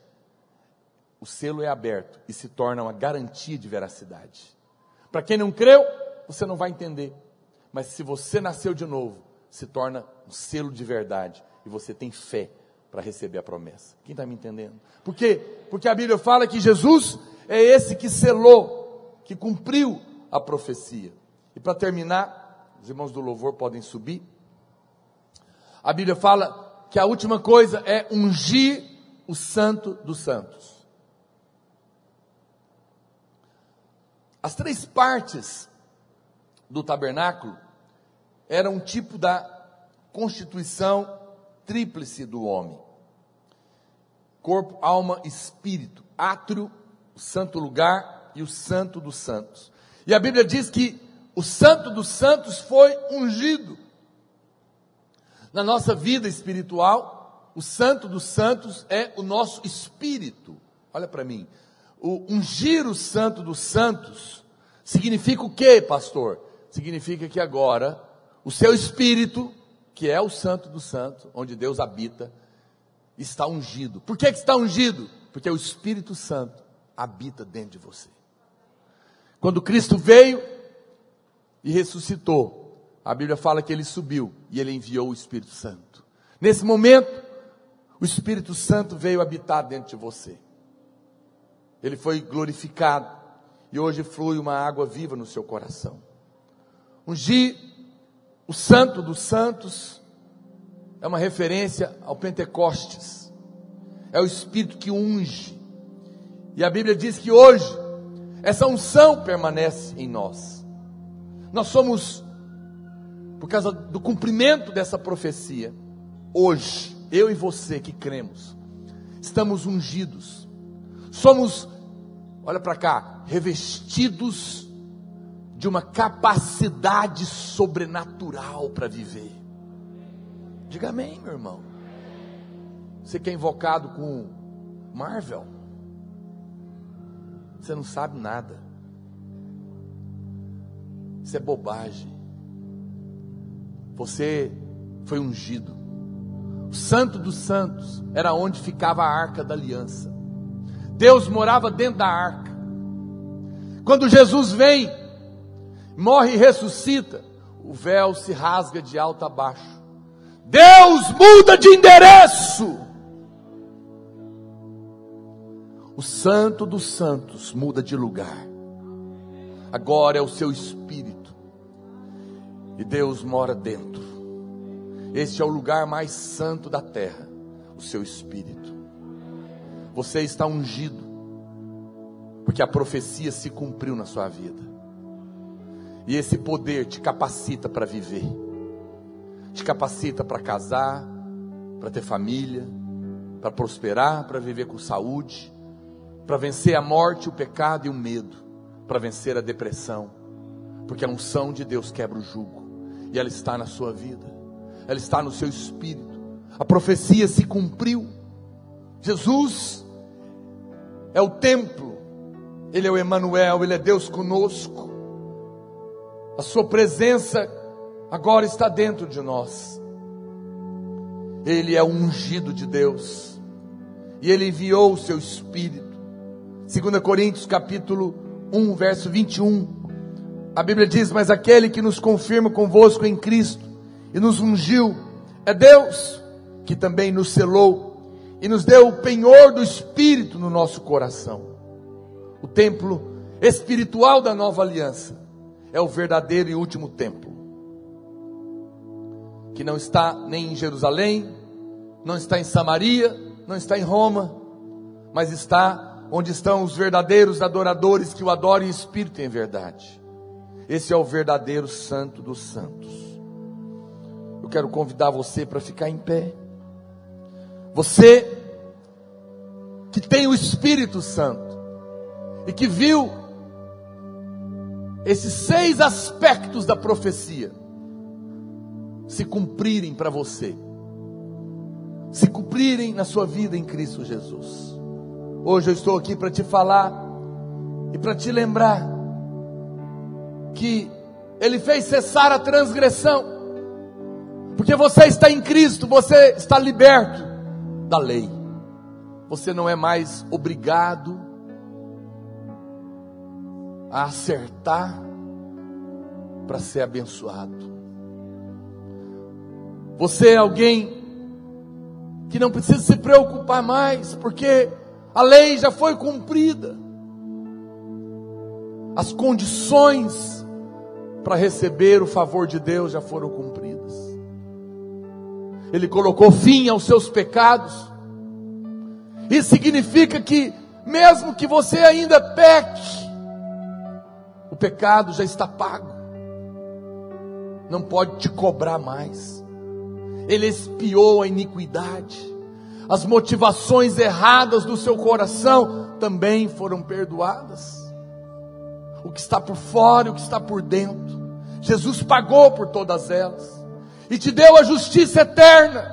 o selo é aberto e se torna uma garantia de veracidade. Para quem não creu, você não vai entender. Mas se você nasceu de novo, se torna um selo de verdade e você tem fé para receber a promessa. Quem está me entendendo? Por quê? Porque a Bíblia fala que Jesus é esse que selou, que cumpriu a profecia. E para terminar, os irmãos do louvor podem subir. A Bíblia fala que a última coisa é ungir o santo dos santos. As três partes do tabernáculo eram um tipo da constituição tríplice do homem: corpo, alma, espírito, átrio, o santo lugar e o santo dos santos. E a Bíblia diz que o Santo dos Santos foi ungido. Na nossa vida espiritual, o Santo dos Santos é o nosso espírito. Olha para mim. O ungir o Santo dos Santos significa o que, pastor? Significa que agora o seu espírito, que é o Santo dos Santos, onde Deus habita, está ungido. Por que, está ungido? Porque o Espírito Santo habita dentro de você. Quando Cristo veio, e ressuscitou, a Bíblia fala que ele subiu e ele enviou o Espírito Santo. Nesse momento, o Espírito Santo veio habitar dentro de você. Ele foi glorificado e hoje flui uma água viva no seu coração. Ungir o Santo dos Santos é uma referência ao Pentecostes. É o Espírito que unge. E a Bíblia diz que hoje essa unção permanece em nós. Nós somos, por causa do cumprimento dessa profecia, hoje, eu e você que cremos, estamos ungidos, somos, olha para cá, revestidos de uma capacidade sobrenatural para viver. Diga amém, meu irmão. Você que é invocado com Marvel, você não sabe nada. Isso é bobagem. Você foi ungido. O Santo dos Santos era onde ficava a arca da aliança. Deus morava dentro da arca. Quando Jesus vem, morre e ressuscita, o véu se rasga de alto a baixo. Deus muda de endereço. O Santo dos Santos muda de lugar. Agora é o seu espírito. E Deus mora dentro. Este é o lugar mais santo da terra, o seu espírito. Você está ungido, porque a profecia se cumpriu na sua vida. E esse poder te capacita para viver, te capacita para casar, para ter família, para prosperar, para viver com saúde, para vencer a morte, o pecado e o medo, para vencer a depressão, porque a unção de Deus quebra o jugo e ela está na sua vida, ela está no seu espírito. A profecia se cumpriu. Jesus é o templo, ele é o Emanuel, ele é Deus conosco. A sua presença agora está dentro de nós. Ele é ungido de Deus. E ele enviou o seu espírito 2 Coríntios capítulo 1, verso 21. A Bíblia diz: Mas aquele que nos confirma convosco em Cristo e nos ungiu é Deus, que também nos selou e nos deu o penhor do Espírito no nosso coração. O templo espiritual da nova aliança é o verdadeiro e último templo, que não está nem em Jerusalém, não está em Samaria, não está em Roma, mas está onde estão os verdadeiros adoradores que o adoram em espírito e em verdade. Esse é o verdadeiro santo dos santos. Eu quero convidar você para ficar em pé. Você que tem o Espírito Santo e que viu esses seis aspectos da profecia se cumprirem para você, se cumprirem na sua vida em Cristo Jesus. Hoje eu estou aqui para te falar e para te lembrar que Ele fez cessar a transgressão, porque você está em Cristo, você está liberto da lei, você não é mais obrigado a acertar para ser abençoado. Você é alguém que não precisa se preocupar mais, porque a lei já foi cumprida. As condições para receber o favor de Deus já foram cumpridas. Ele colocou fim aos seus pecados. Isso significa que, mesmo que você ainda peque, o pecado já está pago. Não pode te cobrar mais. Ele expiou a iniquidade as motivações erradas do seu coração também foram perdoadas. O que está por fora e o que está por dentro. Jesus pagou por todas elas e te deu a justiça eterna.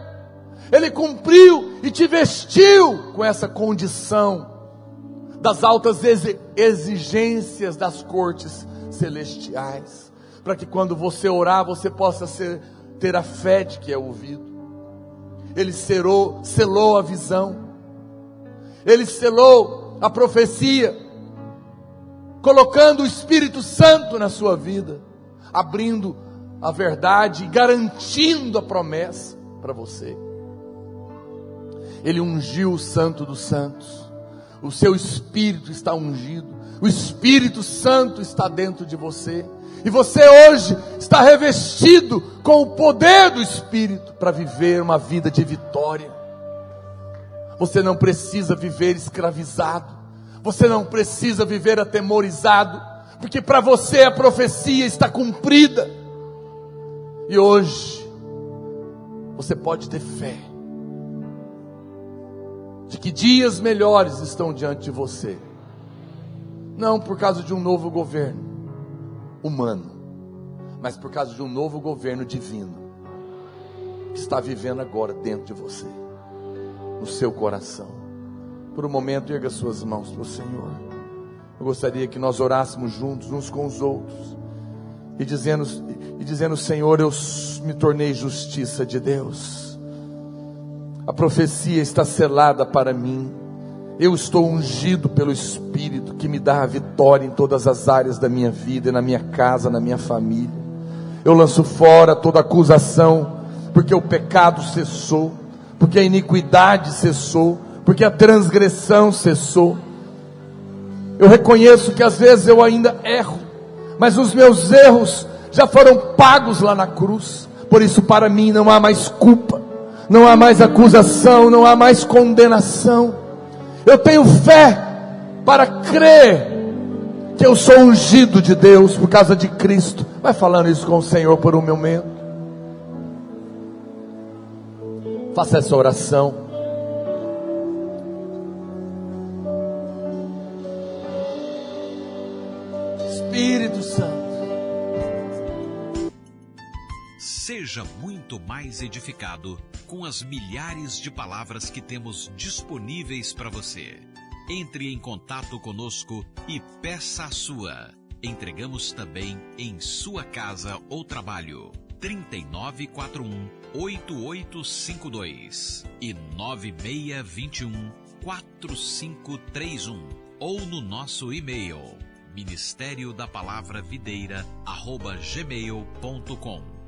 Ele cumpriu e te vestiu com essa condição das altas exigências das cortes celestiais, para que quando você orar você possa ser, ter a fé de que é ouvido. Ele selou, selou a visão, ele selou a profecia, colocando o Espírito Santo na sua vida, abrindo a verdade e garantindo a promessa para você. Ele ungiu o Santo dos Santos, o seu Espírito está ungido, o Espírito Santo está dentro de você. E você hoje está revestido com o poder do Espírito para viver uma vida de vitória. Você não precisa viver escravizado. Você não precisa viver atemorizado. Porque para você a profecia está cumprida. E hoje você pode ter fé de que dias melhores estão diante de você. Não por causa de um novo governo humano, mas por causa de um novo governo divino que está vivendo agora dentro de você, no seu coração. Por um momento, erga suas mãos para o Senhor. Eu gostaria que nós orássemos juntos, uns com os outros, e dizendo, e dizendo Senhor, eu me tornei justiça de Deus. A profecia está selada para mim. Eu estou ungido pelo Espírito que me dá a vitória em todas as áreas da minha vida, na minha casa, na minha família. Eu lanço fora toda acusação, porque o pecado cessou, porque a iniquidade cessou, porque a transgressão cessou. Eu reconheço que às vezes eu ainda erro, mas os meus erros já foram pagos lá na cruz. Por isso, para mim, não há mais culpa, não há mais acusação, não há mais condenação. Eu tenho fé para crer que eu sou ungido de Deus por causa de Cristo. Vai falando isso com o Senhor por um momento. Faça essa oração. Seja muito mais edificado com as milhares de palavras que temos disponíveis para você. Entre em contato conosco e peça a sua. Entregamos também em sua casa ou trabalho. 3941 8852 e 9621 4531 ou no nosso e-mail ministério da palavra videira arroba gmail.com